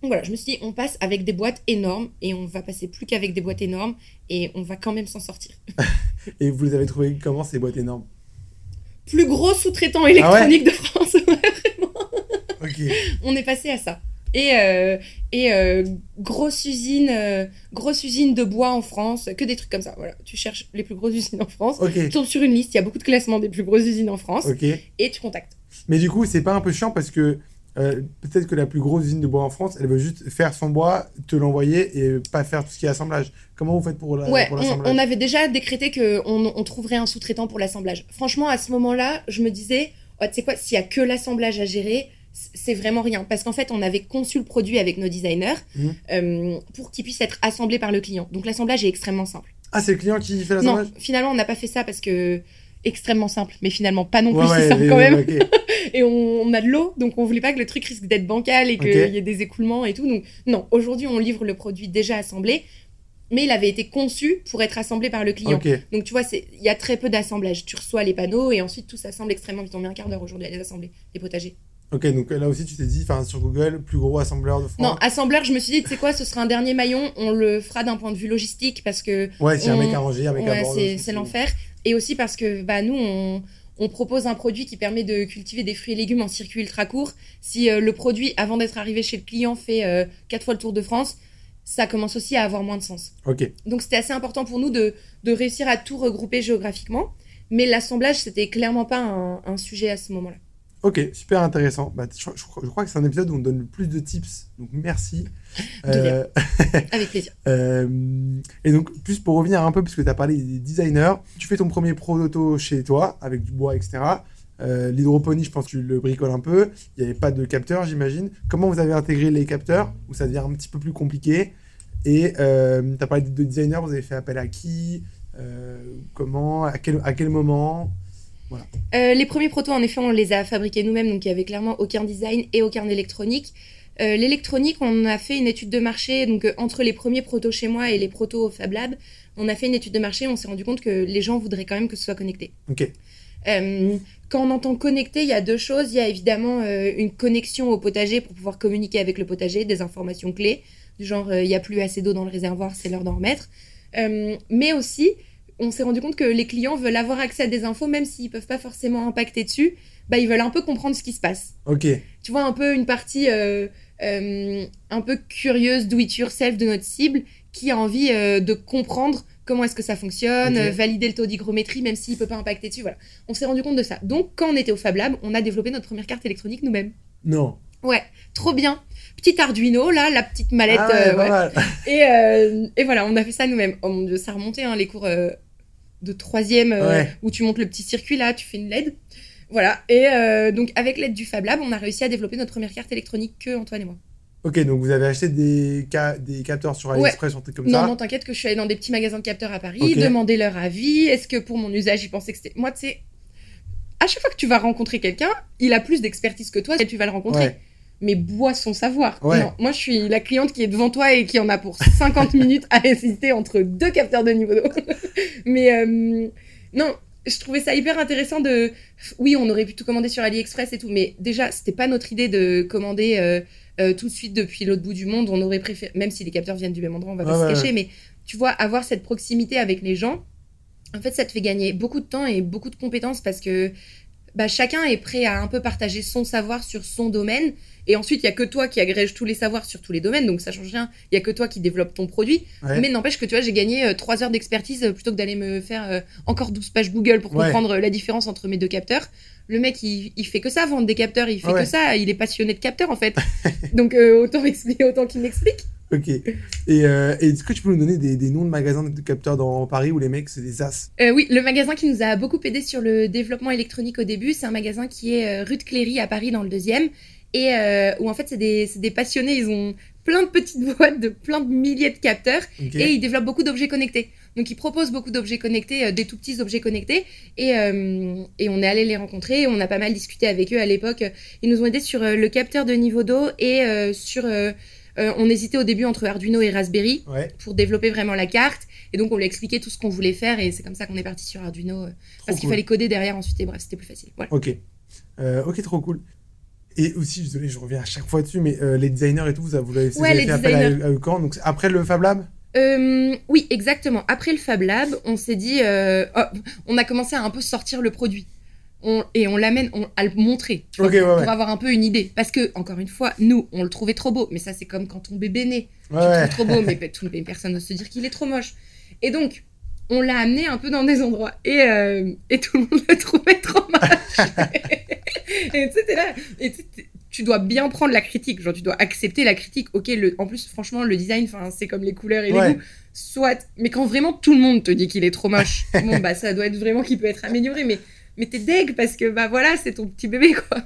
donc voilà, je me suis dit, on passe avec des boîtes énormes et on va passer plus qu'avec des boîtes énormes et on va quand même s'en sortir. Et vous les avez trouvés comment ces boîtes énormes? Plus gros sous-traitant électronique de France. On est passé à ça. Et, euh, et euh, grosse usine, euh, grosse usine de bois en France, que des trucs comme ça. Voilà, tu cherches les plus grosses usines en France. Tu tombes sur une liste, il y a beaucoup de classements des plus grosses usines en France et tu contactes. Mais du coup, c'est pas un peu chiant parce que euh, peut-être que la plus grosse usine de bois en France, elle veut juste faire son bois, te l'envoyer et pas faire tout ce qui est assemblage. Comment vous faites pour la- Ouais, pour on, l'assemblage on avait déjà décrété qu'on on trouverait un sous-traitant pour l'assemblage. Franchement, à ce moment-là, je me disais, oh, tu sais quoi, s'il y a que l'assemblage à gérer, c'est vraiment rien. Parce qu'en fait, on avait conçu le produit avec nos designers Mhm. euh, pour qu'il puisse être assemblé par le client. Donc l'assemblage est extrêmement simple. Ah, c'est le client qui fait Non, l'assemblage? finalement, on n'a pas fait ça parce que extrêmement simple, mais finalement pas non plus Ouais, si ouais, simple quand même. Et on, on a de l'eau, donc on voulait pas que le truc risque d'être bancal et qu'il y ait des écoulements et tout. Donc non, aujourd'hui on livre le produit déjà assemblé, mais il avait été conçu pour être assemblé par le client. Donc tu vois, il y a très peu d'assemblage. Tu reçois les panneaux et ensuite tout s'assemble extrêmement vite. On met un quart d'heure aujourd'hui à les assembler, les potagers. Ok, donc là aussi, tu t'es dit, enfin, sur Google, plus gros assembleur de France. Non, assembleur, je me suis dit, tu sais quoi, ce sera un dernier maillon. On le fera d'un point de vue logistique parce que Ouais, si un mec à ranger, un mec à ouais, Bordeaux, c'est c'est l'enfer. Et aussi parce que bah, nous, on, on propose un produit qui permet de cultiver des fruits et légumes en circuit ultra court. Si euh, le produit, avant d'être arrivé chez le client, fait euh, quatre fois le tour de France, ça commence aussi à avoir moins de sens. Ok. Donc c'était assez important pour nous de, de réussir à tout regrouper géographiquement. Mais l'assemblage, c'était clairement pas un, un sujet à ce moment-là. Ok, super intéressant. Bah, je, je crois- je crois que c'est un épisode où on donne le plus de tips, donc merci. Euh, Avec plaisir. Euh, et donc, plus pour revenir un peu, puisque tu as parlé des designers, tu fais ton premier proto chez toi, avec du bois, etc. Euh, L'hydroponie, je pense que tu le bricoles un peu. Il n'y avait pas de capteurs, j'imagine. Comment vous avez intégré les capteurs, où ça devient un petit peu plus compliqué? Et tu as parlé de designers, vous avez fait appel à qui? Euh, Comment? À quel, à quel moment? Euh, les premiers protos, en effet, on les a fabriqués nous-mêmes, donc il n'y avait clairement aucun design et aucun électronique. Euh, L'électronique, on a fait une étude de marché, donc euh, entre les premiers protos chez moi et les protos au Fab Lab, on a fait une étude de marché, on s'est rendu compte que les gens voudraient quand même que ce soit connecté. Ok. Quand on entend connecté, il y a deux choses. Il y a évidemment une connexion au potager pour pouvoir communiquer avec le potager, des informations clés, du genre il n'y a plus assez d'eau dans le réservoir, c'est l'heure d'en remettre. Mais aussi, on s'est rendu compte que les clients veulent avoir accès à des infos, même s'ils peuvent pas forcément impacter dessus, bah, ils veulent un peu comprendre ce qui se passe. Ok. Tu vois, un peu une partie euh, euh, un peu curieuse, do it yourself de notre cible, qui a envie euh, de comprendre comment est-ce que ça fonctionne, valider le taux d'hygrométrie, même s'il peut pas impacter dessus. Voilà. On s'est rendu compte de ça. Donc, quand on était au Fab Lab, on a développé notre première carte électronique nous-mêmes. Non. Ouais, trop bien. Petit Arduino, là, la petite mallette. Ah ouais, euh. Et, euh, et voilà, on a fait ça nous-mêmes. Oh mon dieu, ça remontait, hein, les cours euh, de troisième, euh, Ouais. où tu montes le petit circuit, là, tu fais une LED. Voilà, et euh, donc avec l'aide du Fab Lab, on a réussi à développer notre première carte électronique que Antoine et moi. Ok, donc vous avez acheté des, ca- des capteurs sur AliExpress ou un truc comme non, ça non, t'inquiète que je suis allée dans des petits magasins de capteurs à Paris, demander leur avis. Est-ce que pour mon usage, ils pensaient que c'était. Moi, tu sais, à chaque fois que tu vas rencontrer quelqu'un, il a plus d'expertise que toi et tu vas le rencontrer. Ouais. Mais bois son savoir. Ouais. Non, moi, je suis la cliente qui est devant toi et qui en a pour 50 minutes à hésiter entre deux capteurs de niveau d'eau. Mais euh, non, je trouvais ça hyper intéressant de. Oui, on aurait pu tout commander sur AliExpress et tout, mais déjà, c'était pas notre idée de commander euh, euh, tout de suite depuis l'autre bout du monde. On aurait préféré, même si les capteurs viennent du même endroit, on va pas Ouais, se cacher, mais tu vois, avoir cette proximité avec les gens, en fait, ça te fait gagner beaucoup de temps et beaucoup de compétences parce que bah, chacun est prêt à un peu partager son savoir sur son domaine. Et ensuite, il y a que toi qui agrège tous les savoirs sur tous les domaines, donc ça change rien. Il y a que toi qui développe ton produit. Ouais. Mais n'empêche que tu vois, j'ai gagné 3 heures d'expertise euh, plutôt que d'aller me faire euh, encore 12 pages Google pour Ouais. comprendre euh, la différence entre mes deux capteurs. Le mec, il, il fait que ça, vendre des capteurs, il fait Ouais. que ça, il est passionné de capteurs en fait. Donc euh, autant, expliquer, autant qu'il m'explique. Ok. Et, euh, est-ce que tu peux nous donner des, des noms de magasins de capteurs dans Paris où les mecs, c'est des as? Euh, oui, le magasin qui nous a beaucoup aidé sur le développement électronique au début, c'est un magasin qui est euh, rue de Cléry à Paris dans le deuxième. Et euh, où en fait, c'est des, passionnés, ils ont plein de petites boîtes de plein de milliers de capteurs. Et ils développent beaucoup d'objets connectés. Donc ils proposent beaucoup d'objets connectés, euh, des tout petits objets connectés. Et, euh, et on est allé les rencontrer, on a pas mal discuté avec eux à l'époque. Ils nous ont aidés sur euh, le capteur de niveau d'eau et sur... on hésitait au début entre Arduino et Raspberry Ouais. pour développer vraiment la carte. Et donc on lui expliquait tout ce qu'on voulait faire et c'est comme ça qu'on est parti sur Arduino. parce qu'il cool. fallait coder derrière ensuite et bref, c'était plus facile. Voilà. Ok. Ok, trop cool. Et aussi, désolé, je reviens à chaque fois dessus, mais euh, les designers et tout, vous avez, vous avez vous Ouais, fait appel à, designers. à eux quand? Donc après le Fab Lab? Euh, oui, exactement. Après le Fab Lab, on s'est dit, euh, oh, on a commencé à un peu sortir le produit. On- et on l'amène à le montrer ouais, pour ouais. avoir un peu une idée. Parce que, encore une fois, nous, on le trouvait trop beau. Mais ça, c'est comme quand ton bébé naît. Tu le trouves trop beau, mais personne n'ose se dire qu'il est trop moche. Et donc, on l'a amené un peu dans des endroits. Et, euh, et tout le monde le trouvait trop moche. et tu sais, là. Et tu dois bien prendre la critique. Genre, tu dois accepter la critique. Ok, le, en plus, franchement, le design, c'est comme les couleurs et Ouais. les goûts. Soit. Mais quand vraiment tout le monde te dit qu'il est trop moche, bon, bah, ça doit être vraiment qu'il peut être amélioré. Mais. Mais t'es deg parce que bah voilà, c'est ton petit bébé quoi.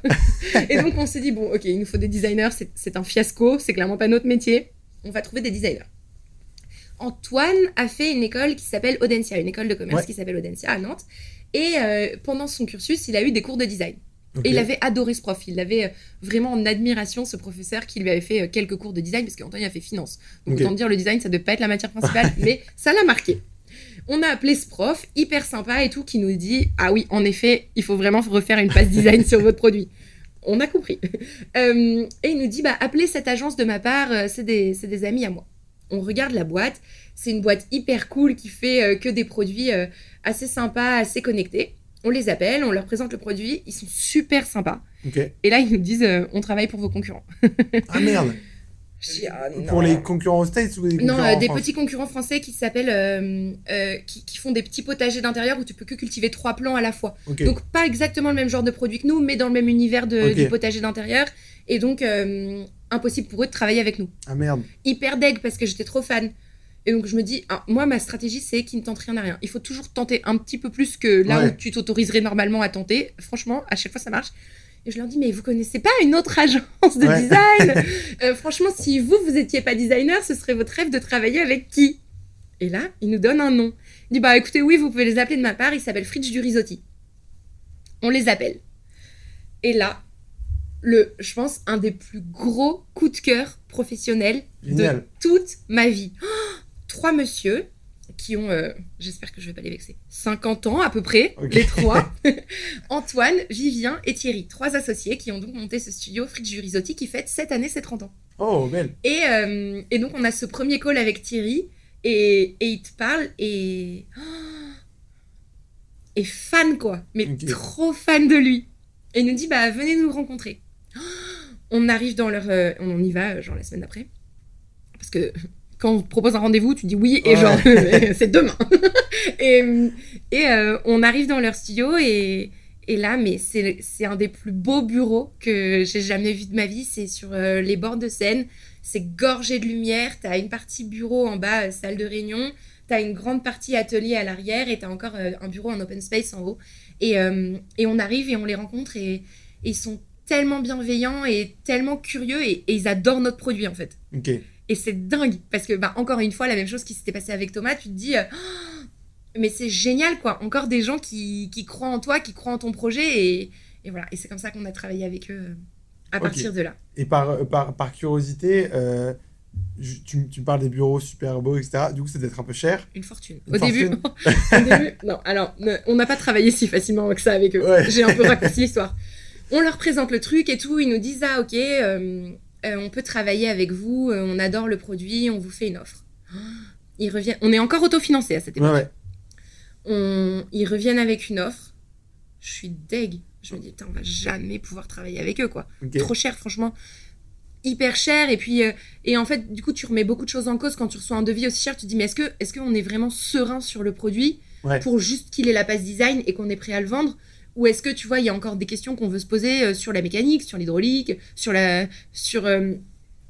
et donc on s'est dit bon ok, il nous faut des designers, c'est un fiasco, c'est clairement pas notre métier. On va trouver des designers. Antoine a fait une école qui s'appelle Audencia, une école de commerce Ouais. qui s'appelle Audencia à Nantes. Et euh, pendant son cursus, il a eu des cours de design. Et il avait adoré ce prof. Il avait euh, vraiment en admiration ce professeur qui lui avait fait euh, quelques cours de design parce qu'Antoine a fait finance. Donc Ok. autant dire le design, ça devait pas être la matière principale, mais ça l'a marqué. On a appelé ce prof, hyper sympa et tout, qui nous dit Ah oui, en effet, il faut vraiment refaire une passe design sur votre produit. On a compris. Euh, et il nous dit Bah, appelez cette agence de ma part, c'est des, c'est des amis à moi. On regarde la boîte, c'est une boîte hyper cool qui fait euh, que des produits euh, assez sympas, assez connectés. On les appelle, on leur présente le produit, ils sont super sympas. Et là, ils nous disent euh, On travaille pour vos concurrents. Ah merde Ah. Pour les concurrents aux States ou des Non, euh, des France petits concurrents français qui s'appellent, euh, euh, qui, qui font des petits potagers d'intérieur où tu peux que cultiver trois plants à la fois. Donc pas exactement le même genre de produit que nous, mais dans le même univers de, Ok. du potager d'intérieur. Et donc euh, impossible pour eux de travailler avec nous. Ah merde. Hyper deg parce que j'étais trop fan. Et donc je me dis, ah, moi ma stratégie c'est qu'ils ne tentent rien à rien. Il faut toujours tenter un petit peu plus que là Ouais. où tu t'autoriserais normalement à tenter. Franchement, à chaque fois ça marche. Et je leur dis, mais vous connaissez pas une autre agence de Ouais. design Euh, Franchement, si vous, vous étiez pas designer, ce serait votre rêve de travailler avec qui? Et là, il nous donne un nom. Il dit, bah écoutez, oui, vous pouvez les appeler de ma part, ils s'appellent Fritz du Risotti. On les appelle. Et là, le, je pense, un des plus gros coups de cœur professionnels de toute ma vie. Oh, trois monsieur qui ont, euh, j'espère que je vais pas les vexer, 50 ans à peu près, les trois. Antoine, Vivien et Thierry, trois associés qui ont donc monté ce studio Fritz Risotti qui fête cette année ses 30 ans. Oh, belle. Et, euh, et donc, on a ce premier call avec Thierry, et, et il te parle, et. oh, et fan, quoi. Mais trop fan de lui. Et il nous dit, bah, venez nous rencontrer. On arrive dans leur. euh, on y va, euh, genre, la semaine d'après. Parce que quand on propose un rendez-vous, tu dis oui, et genre, c'est demain. et et euh, on arrive dans leur studio, et. Et là, mais c'est un des plus beaux bureaux que j'ai jamais vu de ma vie. C'est sur euh, les bords de Seine. C'est gorgé de lumière. T'as une partie bureau en bas, salle de réunion. T'as une grande partie atelier à l'arrière et t'as encore un bureau en open space en haut. Et, et on arrive et on les rencontre et, et ils sont tellement bienveillants et tellement curieux et, et ils adorent notre produit en fait. Et c'est dingue parce que, bah, encore une fois, la même chose qui s'était passée avec Thomas, tu te dis, euh, Oh, mais c'est génial quoi. Encore des gens qui, qui croient en toi, qui croient en ton projet et, et voilà. Et c'est comme ça qu'on a travaillé avec eux euh, à partir de là. Et par, euh, par, par curiosité, euh, tu, tu me parles des bureaux super beaux, etc. Du coup, ça doit être un peu cher. Une fortune. Une Au début, au début, non. Alors, on n'a pas travaillé si facilement que ça avec eux. Ouais. J'ai un peu raccourci l'histoire. On leur présente le truc et tout. Ils nous disent ah ok, euh, euh, on peut travailler avec vous. euh, on adore le produit. On vous fait une offre. Ils reviennent. On est encore autofinancé à cette époque. ouais. On- Ils reviennent avec une offre. Je suis deg. Je me dis putain, on va jamais pouvoir travailler avec eux quoi trop cher, franchement. Hyper cher. Et puis, et en fait, du coup, tu remets beaucoup de choses en cause quand tu reçois un devis aussi cher. Tu te dis, mais est-ce que, est-ce qu'on est vraiment serein sur le produit Ouais. pour juste qu'il ait la passe design et qu'on est prêt à le vendre Ou est-ce que, tu vois, il y a encore des questions qu'on veut se poser euh, sur la mécanique, sur l'hydraulique, sur la, sur euh,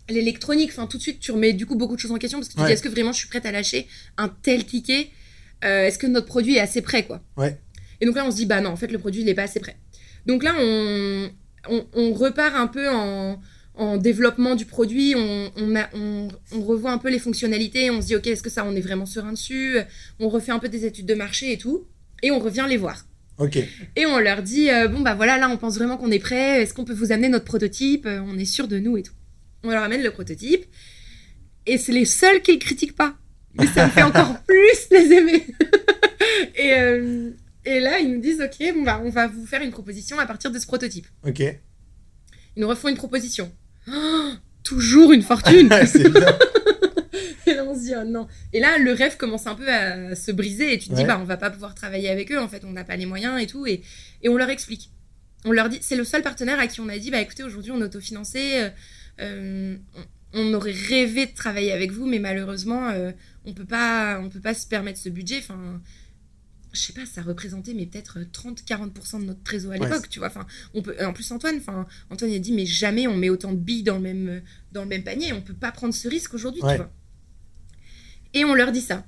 l'électronique? Enfin, tout de suite, tu remets du coup beaucoup de choses en question parce que tu te Ouais. dis, est-ce que vraiment je suis prête à lâcher un tel ticket? Euh, Est-ce que notre produit est assez prêt, quoi? Ouais. Et donc là, on se dit, bah non, en fait, le produit, il n'est pas assez prêt. Donc là, on, on, on repart un peu en, en développement du produit, on, on, a- on, on revoit un peu les fonctionnalités, on se dit, ok, est-ce que ça, on est vraiment serein dessus? On refait un peu des études de marché et tout, et on revient les voir. Ok. Et on leur dit, euh, bon, bah voilà, là, on pense vraiment qu'on est prêt, est-ce qu'on peut vous amener notre prototype? Euh, On est sûr de nous et tout. On leur amène le prototype, et c'est les seuls qui le critiquent pas. Mais ça me fait encore plus les aimer. et, euh, et là, ils nous disent, ok, bon, bah, on va vous faire une proposition à partir de ce prototype. Ok. Ils nous refont une proposition. Oh, toujours une fortune. Et là, on se dit, oh non. Et là, le rêve commence un peu à se briser et tu te dis, bah, on va pas pouvoir travailler avec eux, en fait, on n'a pas les moyens et tout. Et, et on leur explique. On leur dit, c'est le seul partenaire à qui on a dit, bah, écoutez, aujourd'hui, on est autofinancé, euh, euh, on, aurait rêvé de travailler avec vous, mais malheureusement, euh, on peut pas, on peut pas se permettre ce budget. Enfin, je sais pas, ça représentait, mais peut-être 30-40% de notre trésor à Ouais, l'époque, tu vois. Enfin, on peut, en plus, Antoine, enfin, Antoine, il a dit, mais jamais on met autant de billes dans le même, dans le même panier, on peut pas prendre ce risque aujourd'hui, Ouais. tu vois. Et on leur dit ça.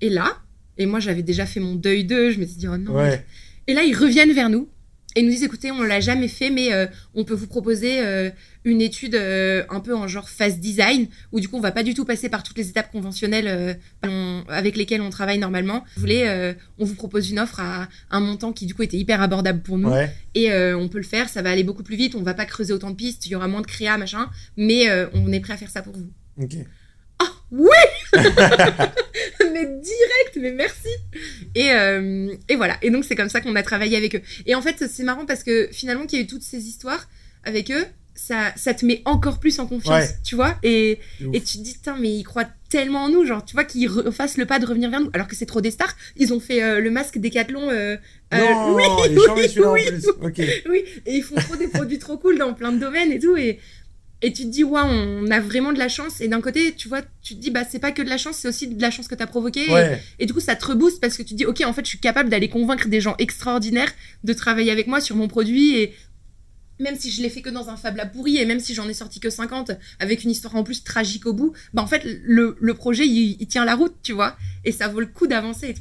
Et là, et moi j'avais déjà fait mon deuil d'eux, je me suis dit, oh non. Ouais. Et là, ils reviennent vers nous et nous disent, écoutez, on l'a jamais fait, mais euh, on peut vous proposer euh, une étude euh, un peu en genre phase design, où du coup, on va pas du tout passer par toutes les étapes conventionnelles on- avec lesquelles on travaille normalement. Vous voulez, on vous propose une offre à un montant qui du coup était hyper abordable pour nous. Ouais. Et on peut le faire, ça va aller beaucoup plus vite, on va pas creuser autant de pistes, il y aura moins de créa, machin, mais on est prêt à faire ça pour vous. Ok. Ah oui Mais direct, mais merci et, euh, et voilà, et donc c'est comme ça qu'on a travaillé avec eux. Et en fait, c'est marrant parce que finalement qu'il y a eu toutes ces histoires avec eux, ça, ça te met encore plus en confiance, Ouais. tu vois et, et tu te dis, putain, mais ils croient tellement en nous, genre, tu vois, qu'ils refassent le pas de revenir vers nous, alors que c'est trop des stars. Ils ont fait euh, le masque Décathlon. Euh, euh, Non, oui, est oui, celui-là oui, en plus. Ok. oui, et ils font trop des produits trop cool dans plein de domaines et tout. Et, et tu te dis, waouh, on a vraiment de la chance. Et d'un côté, tu vois, tu te dis, bah, c'est pas que de la chance, c'est aussi de la chance que t'as provoquée. Ouais. Et, et du coup, ça te rebooste parce que tu te dis, ok, en fait, je suis capable d'aller convaincre des gens extraordinaires de travailler avec moi sur mon produit. Et même si je l'ai fait que dans un Fab Lab pourri et même si j'en ai sorti que 50 avec une histoire en plus tragique au bout, bah, en fait, le, le projet, il, il tient la route, tu vois. Et ça vaut le coup d'avancer.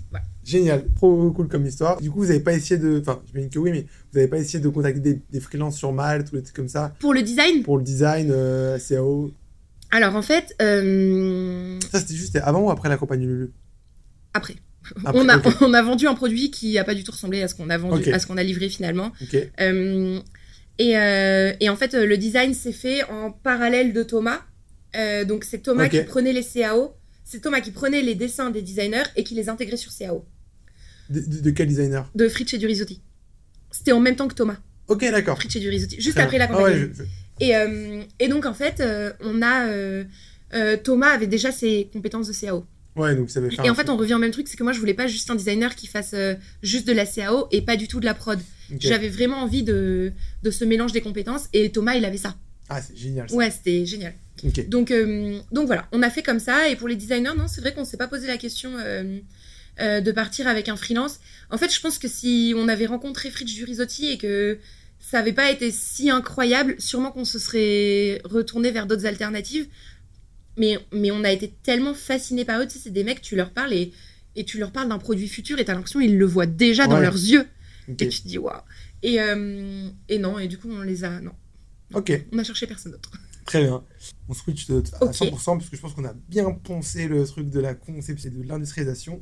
Génial. Trop cool comme histoire. Du coup, vous avez pas essayé de. Enfin, j'imagine que oui, mais vous avez pas essayé de contacter des, des freelances sur Malte ou des trucs comme ça? Pour le design, pour le design, euh, CAO. alors en fait, euh, Ça, c'était juste avant ou après la compagnie Lulu après. Après, on, a, ok. on a vendu un produit qui a pas du tout ressemblé à ce qu'on a vendu, à ce qu'on a livré finalement. Ok. Euh, et, euh, et en fait, euh, le design s'est fait en parallèle de Thomas. Euh, donc c'est Thomas qui prenait les CAO. C'est Thomas qui prenait les dessins des designers et qui les intégrait sur CAO. De, de- de quel designer De Fritz et du Risotti. C'était en même temps que Thomas. Ok, d'accord. Fritz et du Risotti. Juste Très après la campagne. Ah ouais, je- je- et, euh, et donc en fait, euh, on a... euh, Thomas avait déjà ses compétences de CAO. ouais, donc ça fait Et en fait, truc. on revient au même truc, c'est que moi, je voulais pas juste un designer qui fasse juste de la CAO et pas du tout de la prod. J'avais vraiment envie de, de ce mélange des compétences et Thomas, il avait ça. Ah, c'est génial. Ça. Ouais, c'était génial. Ok. Donc, donc voilà, on a fait comme ça. Et pour les designers, non, c'est vrai qu'on s'est pas posé la question euh, de partir avec un freelance. En fait, je pense que si on avait rencontré Fritz du Risotti et que ça avait pas été si incroyable, sûrement qu'on se serait retourné vers d'autres alternatives. Mais, mais on a été tellement fascinés par eux. Tu sais, c'est des mecs, tu leur parles et, et tu leur parles d'un produit futur et t'as l'impression qu'ils le voient déjà dans leurs yeux. Et tu te dis, waouh. Et, euh, et non, et du coup, on les a. Non, Ok. on a cherché personne d'autre. Très bien. On switch de- à Ok. 100% parce que je pense qu'on a bien poncé le truc de la conception et de l'industrialisation.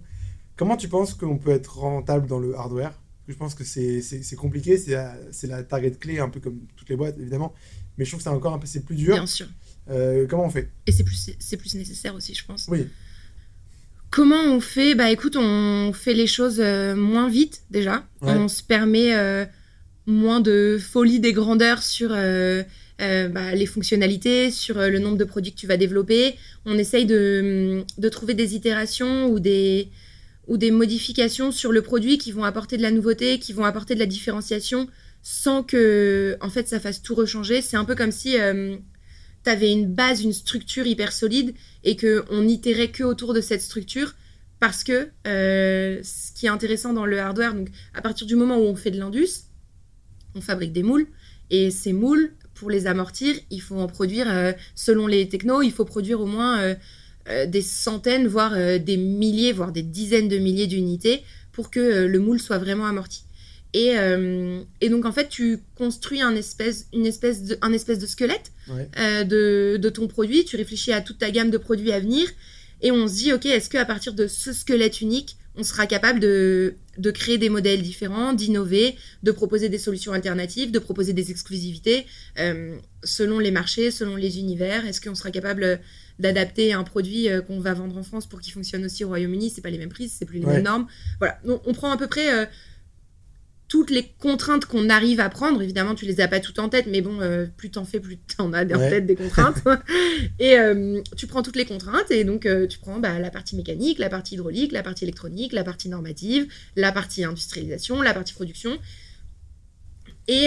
Comment tu penses qu'on peut être rentable dans le hardware? Je pense que c'est compliqué, c'est la, target clé, un peu comme toutes les boîtes évidemment. Mais je trouve que c'est encore un peu plus dur. Bien sûr. Euh, comment on fait? Et c'est plus, nécessaire aussi, je pense. Oui. Comment on fait? Bah écoute, on fait les choses euh, moins vite déjà. Ouais. On se permet euh, moins de folie des grandeurs sur euh, bah, les fonctionnalités, sur le nombre de produits que tu vas développer. On essaye de, de trouver des itérations ou des, ou des modifications sur le produit qui vont apporter de la nouveauté, qui vont apporter de la différenciation, sans que en fait ça fasse tout rechanger. C'est un peu comme si tu avais une base, une structure hyper solide et que on itérait que autour de cette structure parce que euh, ce qui est intéressant dans le hardware, donc à partir du moment où on fait de l'indus, on fabrique des moules et ces moules, pour les amortir, il faut en produire, euh, selon les technos, il faut produire au moins euh, des centaines, voire euh, des milliers, voire des dizaines de milliers d'unités pour que euh, le moule soit vraiment amorti. Et, et donc en fait, tu construis un espèce, une espèce de, un espèce de squelette Ouais. de, de ton produit, tu réfléchis à toute ta gamme de produits à venir, et on se dit, ok, est-ce qu'à partir de ce squelette unique, on sera capable de, de créer des modèles différents, d'innover, de proposer des solutions alternatives, de proposer des exclusivités selon les marchés, selon les univers? Est-ce qu'on sera capable d'adapter un produit euh, qu'on va vendre en France pour qu'il fonctionne aussi au Royaume-Uni C'est pas les mêmes prix, c'est plus les Ouais. mêmes normes. Voilà, Donc, on prend à peu près euh, toutes les contraintes qu'on arrive à prendre. Évidemment, tu les as pas toutes en tête, mais bon, euh, plus t'en fais, plus t'en as en Ouais. tête des contraintes. et euh, tu prends toutes les contraintes et donc euh, tu prends bah, la partie mécanique, la partie hydraulique, la partie électronique, la partie normative, la partie industrialisation, la partie production. Et,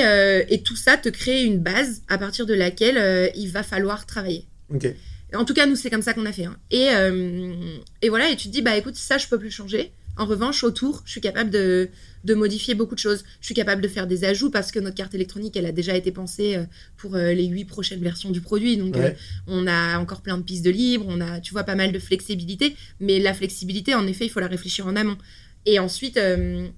et tout ça te crée une base à partir de laquelle il va falloir travailler. En tout cas, nous, c'est comme ça qu'on a fait. hein. Et, euh, et voilà, et tu te dis, bah écoute, ça, je peux plus changer. En revanche, autour, je suis capable de, de modifier beaucoup de choses. Je suis capable de faire des ajouts parce que notre carte électronique, elle a déjà été pensée euh, pour euh, les huit prochaines versions du produit. Donc, euh, on a encore plein de pistes de libre, on a, tu vois, pas mal de flexibilité. Mais la flexibilité, en effet, il faut la réfléchir en amont. Et ensuite, euh,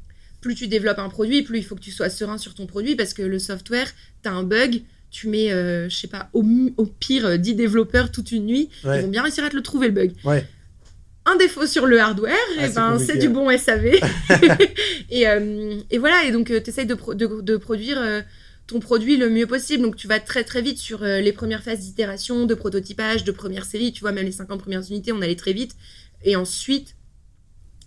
plus tu développes un produit, plus il faut que tu sois serein sur ton produit parce que le software, tu as un bug, tu mets, euh, je sais pas, au, pire euh, 10 développeurs toute une nuit, Ouais. ils vont bien réussir à te le trouver le bug. Ouais. Un défaut sur le hardware, Ah, et c'est ben, c'est du bon SAV. et, euh, et voilà, et donc tu essayes de, pro- de, de produire euh, ton produit le mieux possible. Donc tu vas très très vite sur euh, les premières phases d'itération, de prototypage, de première série. Tu vois, même les 50 premières unités, on allait très vite. Et ensuite,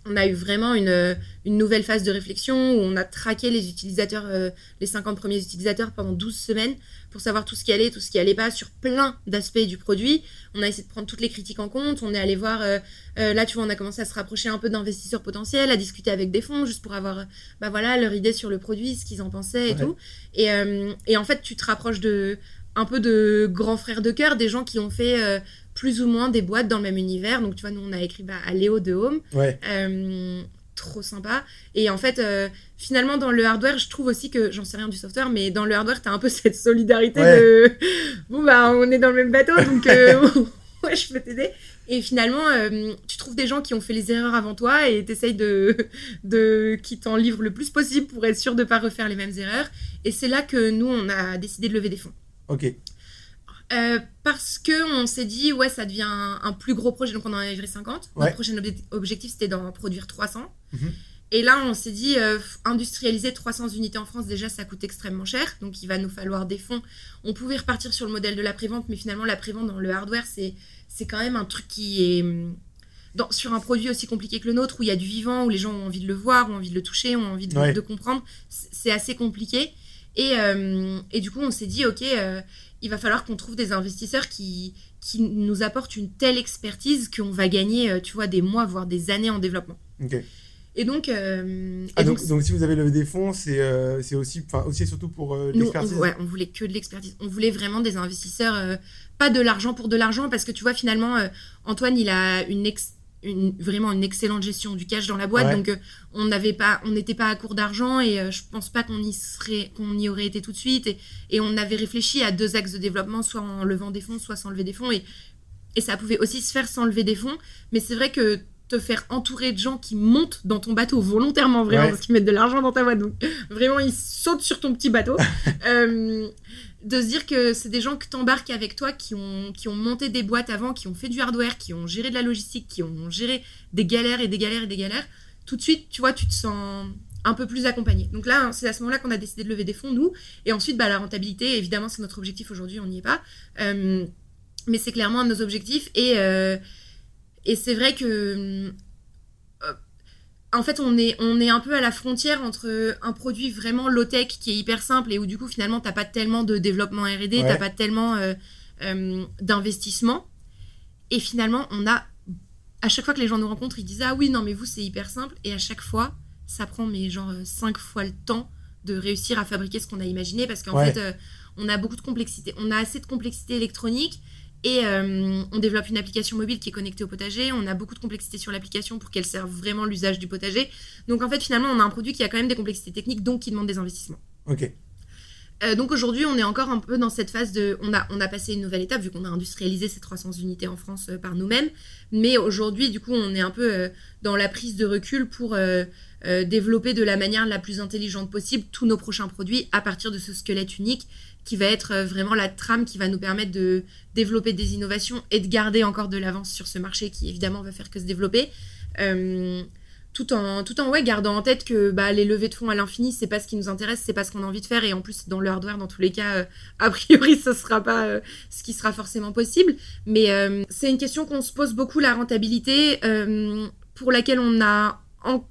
on a eu vraiment une, une nouvelle phase de réflexion où on a traqué les utilisateurs, euh, les 50 premiers utilisateurs pendant 12 semaines pour savoir tout ce qui allait, tout ce qui allait pas sur plein d'aspects du produit. On a essayé de prendre toutes les critiques en compte. On est allé voir, euh, euh, là tu vois, on a commencé à se rapprocher un peu d'investisseurs potentiels, à discuter avec des fonds juste pour avoir, bah voilà, leur idée sur le produit, ce qu'ils en pensaient et Ouais. tout. Et, et en fait, tu te rapproches de un peu de grands frères de cœur, des gens qui ont fait euh, plus ou moins des boîtes dans le même univers. Donc tu vois, nous on a écrit bah, à Léo de Home. Ouais. Euh, trop sympa. Et en fait, euh, finalement, dans le hardware, je trouve aussi que, j'en sais rien du software, mais dans le hardware, t'as un peu cette solidarité Ouais. de, bon, bah, on est dans le même bateau, donc, euh, ouais, je peux t'aider. Et finalement, euh, tu trouves des gens qui ont fait les erreurs avant toi et t'essayes de, de, qui t'en livrent le plus possible pour être sûr de pas refaire les mêmes erreurs. Et c'est là que nous, on a décidé de lever des fonds. Ok. Euh, parce que on s'est dit ouais ça devient un, un plus gros projet donc on en a livré 50 Ouais. notre prochain obje- objectif c'était d'en produire 300 Mhm. et là on s'est dit euh, industrialiser 300 unités en France déjà ça coûte extrêmement cher donc il va nous falloir des fonds on pouvait repartir sur le modèle de la prévente mais finalement la prévente dans le hardware c'est c'est quand même un truc qui est dans, sur un produit aussi compliqué que le nôtre où il y a du vivant où les gens ont envie de le voir ont envie de le toucher ont envie de, Ouais. de comprendre c'est c'est assez compliqué et, euh, et du coup, on s'est dit, OK, euh, il va falloir qu'on trouve des investisseurs qui, qui nous apportent une telle expertise qu'on va gagner, euh, tu vois, des mois, voire des années en développement. Et donc, euh, Ah, et donc, donc, donc si vous avez levé des fonds, c'est euh, aussi, aussi et surtout pour euh, l'expertise. ouais, on voulait que de l'expertise. On voulait vraiment des investisseurs, pas de l'argent pour de l'argent, parce que tu vois, finalement, Antoine, il a une, ex- une- vraiment une excellente gestion du cash dans la boîte, Ouais. donc euh, on n'avait pas, on n'était pas à court d'argent et euh, je pense pas qu'on y serait, qu'on y aurait été tout de suite. Et, et on avait réfléchi à deux axes de développement, soit en levant des fonds, soit sans lever des fonds, et, et ça pouvait aussi se faire sans lever des fonds. Mais c'est vrai que te faire entourer de gens qui montent dans ton bateau volontairement, vraiment, Ouais. parce qu'ils mettent de l'argent dans ta boîte, donc vraiment ils sautent sur ton petit bateau. Euh, de se dire que c'est des gens que t'embarques avec toi qui ont, qui ont monté des boîtes avant, qui ont fait du hardware, qui ont géré de la logistique, qui ont géré des galères et des galères et des galères, tout de suite, tu vois, tu te sens un peu plus accompagné. Donc là, c'est à ce moment-là qu'on a décidé de lever des fonds, nous. Et ensuite, bah, la rentabilité, évidemment, c'est notre objectif aujourd'hui, on n'y est pas. Euh, mais c'est clairement un de nos objectifs. Et, euh, et c'est vrai que. Euh, en fait, on est, on est un peu à la frontière entre un produit vraiment low-tech qui est hyper simple et où du coup, finalement, t'as pas tellement de développement RD, Ouais. t'as pas tellement euh, euh, d'investissement. Et finalement, on a. À chaque fois que les gens nous rencontrent, ils disent Ah oui, non, mais vous, c'est hyper simple. Et à chaque fois, ça prend, mais genre, 5 fois le temps de réussir à fabriquer ce qu'on a imaginé parce qu'en Ouais. fait, euh, on a beaucoup de complexité. On a assez de complexité électronique et euh, on développe une application mobile qui est connectée au potager. On a beaucoup de complexité sur l'application pour qu'elle serve vraiment l'usage du potager. Donc en fait, finalement, on a un produit qui a quand même des complexités techniques, donc qui demande des investissements. Ok. Euh, donc aujourd'hui, on est encore un peu dans cette phase de. On a, on a passé une nouvelle étape vu qu'on a industrialisé ces 300 unités en France euh, par nous-mêmes. Mais aujourd'hui, du coup, on est un peu euh, dans la prise de recul pour développer de la manière la plus intelligente possible tous nos prochains produits à partir de ce squelette unique qui va être euh, vraiment la trame qui va nous permettre de développer des innovations et de garder encore de l'avance sur ce marché qui évidemment va faire que se développer. Euh, tout en, tout en ouais, gardant en tête que bah, les levées de fonds à l'infini, c'est pas ce qui nous intéresse, c'est pas ce qu'on a envie de faire. Et en plus, dans le hardware, dans tous les cas, euh, a priori, ce sera pas ce qui sera forcément possible. Mais c'est une question qu'on se pose beaucoup, la rentabilité, pour laquelle on a. en-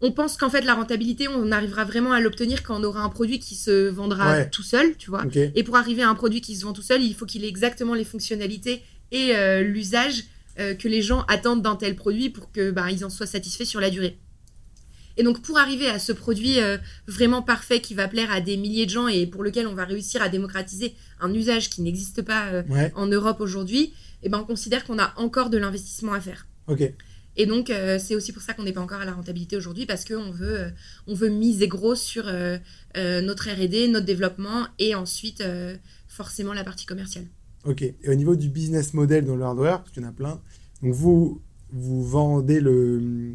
On pense qu'en fait, la rentabilité, on arrivera vraiment à l'obtenir quand on aura un produit qui se vendra Ouais. tout seul, tu vois. Et pour arriver à un produit qui se vend tout seul, il faut qu'il ait exactement les fonctionnalités et euh, l'usage euh, que les gens attendent d'un tel produit pour que bah, ils en soient satisfaits sur la durée. Et donc pour arriver à ce produit euh, vraiment parfait qui va plaire à des milliers de gens et pour lequel on va réussir à démocratiser un usage qui n'existe pas Ouais. en Europe aujourd'hui, eh ben, on considère qu'on a encore de l'investissement à faire. Et donc, euh, c'est aussi pour ça qu'on n'est pas encore à la rentabilité aujourd'hui, parce qu'on veut, euh, on veut miser gros sur euh, notre RD, notre développement, et ensuite, forcément, la partie commerciale. Ok. Et au niveau du business model dans le hardware, parce qu'il y en a plein, donc vous, vous vendez le, le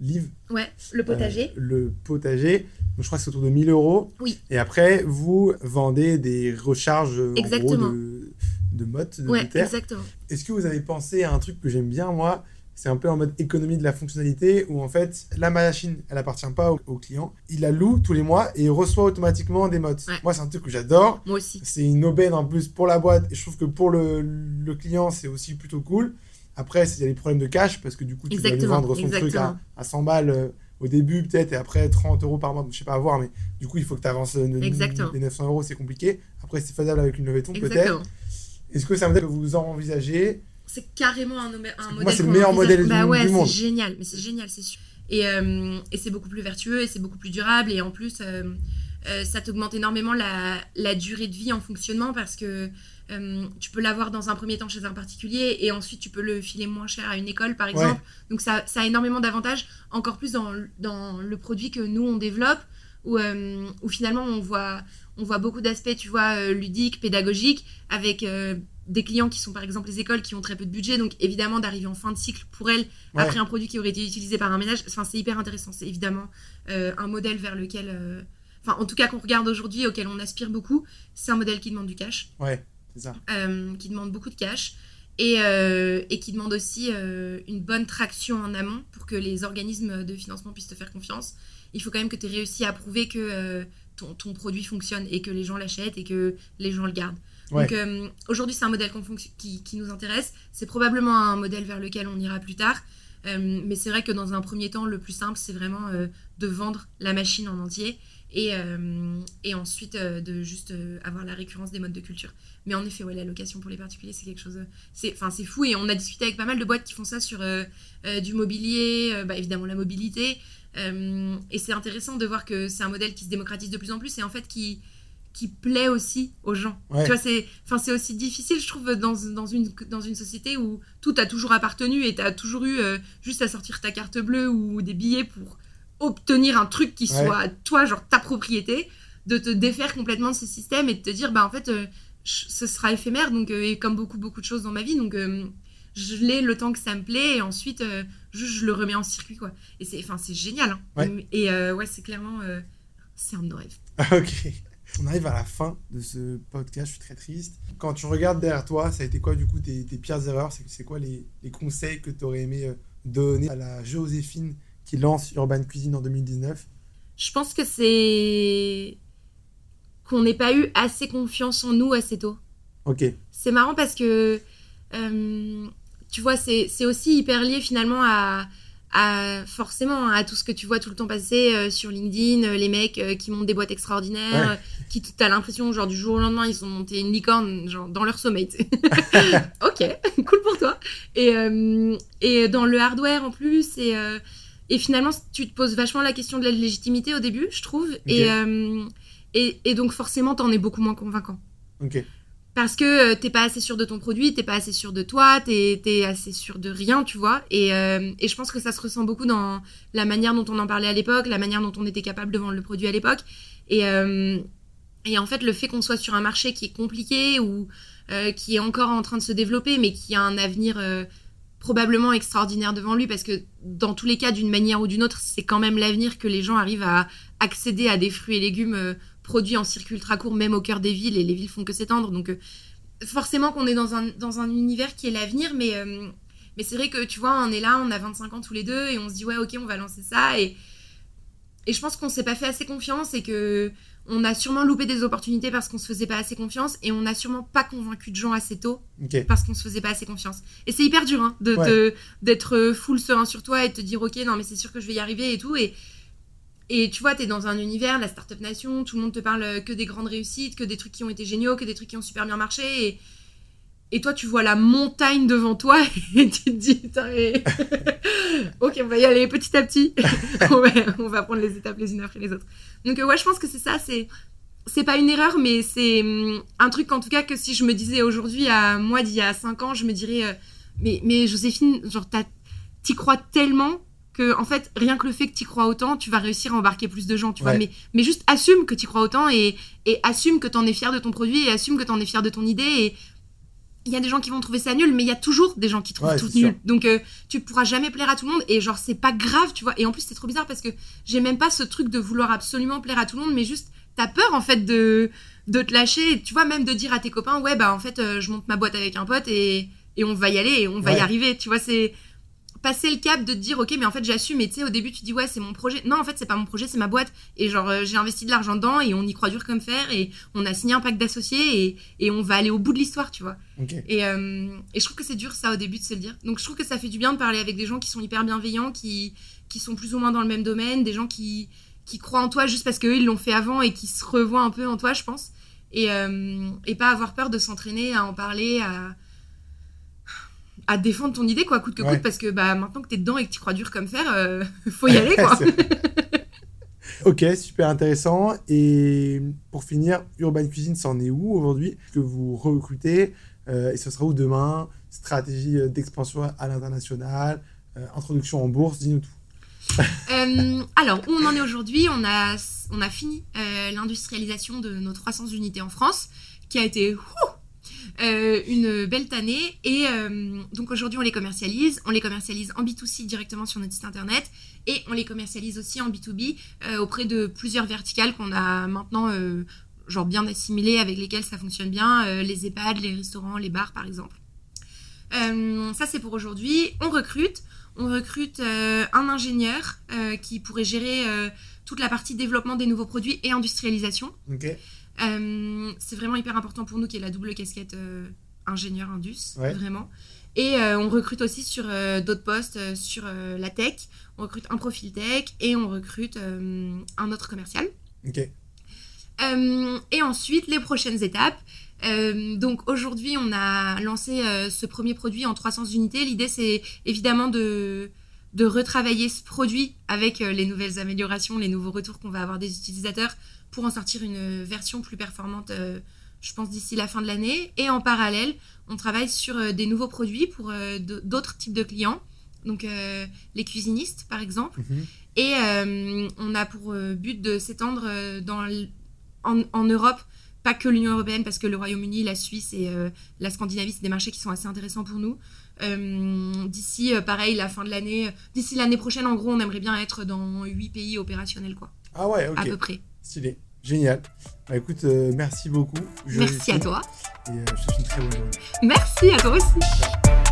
livre, Ouais, le potager. le potager. Donc, je crois que c'est autour de 1000 euros. Oui. Et après, vous vendez des recharges en gros, de, de mottes de, ouais, terre. exactement. Est-ce que vous avez pensé à un truc que j'aime bien, moi? C'est un peu en mode économie de la fonctionnalité, où en fait, la machine, elle appartient pas au, au client. Il la loue tous les mois et il reçoit automatiquement des mottes. Ouais. Moi, c'est un truc que j'adore. Moi aussi. C'est une aubaine en plus pour la boîte. Et je trouve que pour le, le client, c'est aussi plutôt cool. Après, il y a des problèmes de cash, parce que du coup, tu vas lui vendre son truc à, à 100 balles euh, au début, peut-être, et après 30 euros par mois. Je sais pas à voir, mais du coup, il faut que tu avances Exactement. les 900 euros, c'est compliqué. Après, c'est faisable avec une levée de fonds, peut-être. Est-ce que c'est un modèle que vous envisagez C'est carrément un, modèle. moi, c'est le meilleur modèle bah du- ouais, du monde. C'est génial, mais c'est génial, c'est sûr. Et, euh, et c'est beaucoup plus vertueux et c'est beaucoup plus durable. Et en plus, euh, euh, ça t'augmente énormément la, la durée de vie en fonctionnement parce que tu peux l'avoir dans un premier temps chez un particulier et ensuite tu peux le filer moins cher à une école, par exemple. Donc ça, ça a énormément d'avantages, encore plus dans, le- dans le produit que nous, on développe, où, où finalement on voit, on voit beaucoup d'aspects, tu vois, ludiques, pédagogiques, avec des clients qui sont par exemple les écoles qui ont très peu de budget, donc évidemment d'arriver en fin de cycle pour elles, Ouais. après un produit qui aurait été utilisé par un ménage, enfin c'est hyper intéressant, c'est évidemment euh, un modèle vers lequel... euh, Enfin, en tout cas, qu'on regarde aujourd'hui, auquel on aspire beaucoup, c'est un modèle qui demande du cash Ouais, c'est ça. euh, qui demande beaucoup de cash et, et qui demande aussi une bonne traction en amont pour que les organismes de financement puissent te faire confiance. Il faut quand même que tu aies réussi à prouver que ton, ton produit fonctionne et que les gens l'achètent et que les gens le gardent. Donc euh, aujourd'hui, c'est un modèle qui, nous intéresse. C'est probablement un modèle vers lequel on ira plus tard. Euh, mais c'est vrai que dans un premier temps, le plus simple, c'est vraiment euh, de vendre la machine en entier et, ensuite de juste avoir la récurrence des modes de culture. Mais en effet, ouais, la location pour les particuliers, c'est quelque chose. enfin, c'est fou et on a discuté avec pas mal de boîtes qui font ça sur du mobilier, bah, évidemment la mobilité. Et c'est intéressant de voir que c'est un modèle qui se démocratise de plus en plus et en fait qui qui plaît aussi aux gens. Ouais. Tu vois, c'est, enfin, c'est aussi difficile, je trouve, dans, dans, une, dans une société où tout a toujours appartenu et tu as toujours eu euh, juste à sortir ta carte bleue ou des billets pour obtenir un truc qui Ouais. soit, toi, genre ta propriété, de te défaire complètement de ce système et de te dire, bah en fait, euh, je- ce sera éphémère, donc, euh, et comme beaucoup, beaucoup de choses dans ma vie, donc je l'ai le temps que ça me plaît et ensuite, juste, je le remets en circuit, quoi. Et c'est, enfin, c'est génial. hein. Ouais. Et ouais, c'est clairement, c'est un de nos rêves. Ok. On arrive à la fin de ce podcast, je suis très triste. Quand tu regardes derrière toi, ça a été quoi du coup tes, tes pires erreurs? C'est quoi les, les conseils que tu aurais aimé euh, donner à la Joséphine qui lance Urban Cuisine en 2019 Je pense que c'est qu'on n'ait pas eu assez confiance en nous assez tôt. Ok. C'est marrant parce que, euh, tu vois, c'est aussi hyper lié finalement à, à forcément à tout ce que tu vois tout le temps passer euh, sur LinkedIn, euh, les mecs euh, qui montent des boîtes extraordinaires, Ouais. qui t'as l'impression genre du jour au lendemain ils ont monté une licorne genre dans leur sommeil. ok, cool pour toi. Et et dans le hardware en plus et et finalement tu te poses vachement la question de la légitimité au début, je trouve. Et et et donc forcément t'en es beaucoup moins convaincant. Ok. Parce que euh, t'es pas assez sûr de ton produit, t'es pas assez sûr de toi, t'es es assez sûr de rien, tu vois. Et, euh, et je pense que ça se ressent beaucoup dans la manière dont on en parlait à l'époque, la manière dont on était capable de vendre le produit à l'époque. Et, euh, et en fait, le fait qu'on soit sur un marché qui est compliqué ou qui est encore en train de se développer, mais qui a un avenir probablement extraordinaire devant lui, parce que dans tous les cas, d'une manière ou d'une autre, c'est quand même l'avenir que les gens arrivent à accéder à des fruits et légumes produits en circuit ultra court, même au cœur des villes, et les villes font que s'étendre. Donc euh, forcément qu'on est dans un, dans un univers qui est l'avenir, mais, euh, mais c'est vrai que tu vois, on est là, on a 25 ans tous les deux, et on se dit ouais, ok, on va lancer ça, et, et je pense qu'on s'est pas fait assez confiance, et que on a sûrement loupé des opportunités parce qu'on se faisait pas assez confiance, et on a sûrement pas convaincu de gens assez tôt parce qu'on se faisait pas assez confiance. Et c'est hyper dur hein, de Ouais. d'être full serein sur toi et de te dire ok non mais c'est sûr que je vais y arriver et tout et et tu vois t'es dans un univers la startup nation tout le monde te parle que des grandes réussites que des trucs qui ont été géniaux que des trucs qui ont super bien marché. Et toi tu vois la montagne devant toi et tu te dis mais- ok on va y aller petit à petit. On, va, on va prendre les étapes les unes après les autres. Donc euh, ouais je pense que c'est ça c'est c'est pas une erreur, mais c'est hum, un truc en tout cas que si je me disais aujourd'hui à moi d'il y a 5 ans, je me dirais euh, mais, mais Joséphine, genre t'y crois tellement que en fait rien que le fait que t'y crois autant, tu vas réussir à embarquer plus de gens, tu vois. Mais, mais juste assume que t'y crois autant et, et assume que t'en es fier de ton produit et assume que t'en es fier de ton idée et il y a des gens qui vont trouver ça nul, mais il y a toujours des gens qui trouvent Ouais, tout nul. sûr. Donc euh, tu pourras jamais plaire à tout le monde et genre c'est pas grave, tu vois. Et en plus c'est trop bizarre parce que j'ai même pas ce truc de vouloir absolument plaire à tout le monde, mais juste t'as peur en fait de de te lâcher, tu vois même de dire à tes copains ouais bah en fait euh, je monte ma boîte avec un pote et et on va y aller et on va y arriver, tu vois c'est passer le cap de te dire ok mais en fait j'assume et tu sais au début tu dis ouais c'est mon projet non en fait c'est pas mon projet c'est ma boîte et genre euh, j'ai investi de l'argent dedans et on y croit dur comme fer et on a signé un pacte d'associés et, et on va aller au bout de l'histoire tu vois et, euh, et je trouve que c'est dur ça au début de se le dire. Donc je trouve que ça fait du bien de parler avec des gens qui sont hyper bienveillants, qui, qui sont plus ou moins dans le même domaine, des gens qui, qui croient en toi juste parce qu'eux ils l'ont fait avant et qui se revoient un peu en toi, je pense. Et, euh, et pas avoir peur de s'entraîner à en parler, à, à défendre ton idée quoi, coûte que Ouais. coûte, parce que bah, maintenant que t'es dedans et que tu crois dur comme fer, euh, faut y aller quoi. Ok, super intéressant. Et pour finir, Urban Cuisine, c'en est où aujourd'hui Que vous recrutez euh, Et ce sera où demain? Stratégie euh, d'expansion à l'international euh, Introduction en bourse Dis-nous tout. Euh, alors, où on en est aujourd'hui? On a, on a fini euh, l'industrialisation de nos 300 unités en France, qui a été euh, une belle année. Et euh, donc aujourd'hui, on les commercialise. On les commercialise en B2C directement sur notre site internet. Et on les commercialise aussi en B2B euh, auprès de plusieurs verticales qu'on a maintenant genre bien assimilées, avec lesquelles ça fonctionne bien. les EHPAD, les restaurants, les bars, par exemple. Ça, c'est pour aujourd'hui. On recrute. On recrute un ingénieur qui pourrait gérer toute la partie développement des nouveaux produits et industrialisation. Euh, c'est vraiment hyper important pour nous qu'il y ait la double casquette euh, ingénieur indus, Ouais. vraiment. Et euh, on recrute aussi sur d'autres postes, sur la tech. On recrute un profil tech et on recrute un autre commercial. Ok. Et ensuite, les prochaines étapes. Donc aujourd'hui, on a lancé ce premier produit en 300 unités. L'idée, c'est évidemment de, de retravailler ce produit avec les nouvelles améliorations, les nouveaux retours qu'on va avoir des utilisateurs pour en sortir une version plus performante, euh, je pense, d'ici la fin de l'année. Et en parallèle, on travaille sur euh, des nouveaux produits pour euh, d'autres types de clients. Donc les cuisinistes, par exemple. Mhm. Et on a pour but de s'étendre en, en Europe, pas que l'Union européenne, parce que le Royaume-Uni, la Suisse et la Scandinavie, c'est des marchés qui sont assez intéressants pour nous. D'ici, pareil, la fin de l'année, d'ici l'année prochaine, en gros, on aimerait bien être dans huit pays opérationnels, quoi, Ah ouais, à ok. peu près. Stylé. Génial. Bah écoute, euh, merci beaucoup. Merci à toi. Et euh, je te souhaite une très bonne journée. Merci à toi aussi.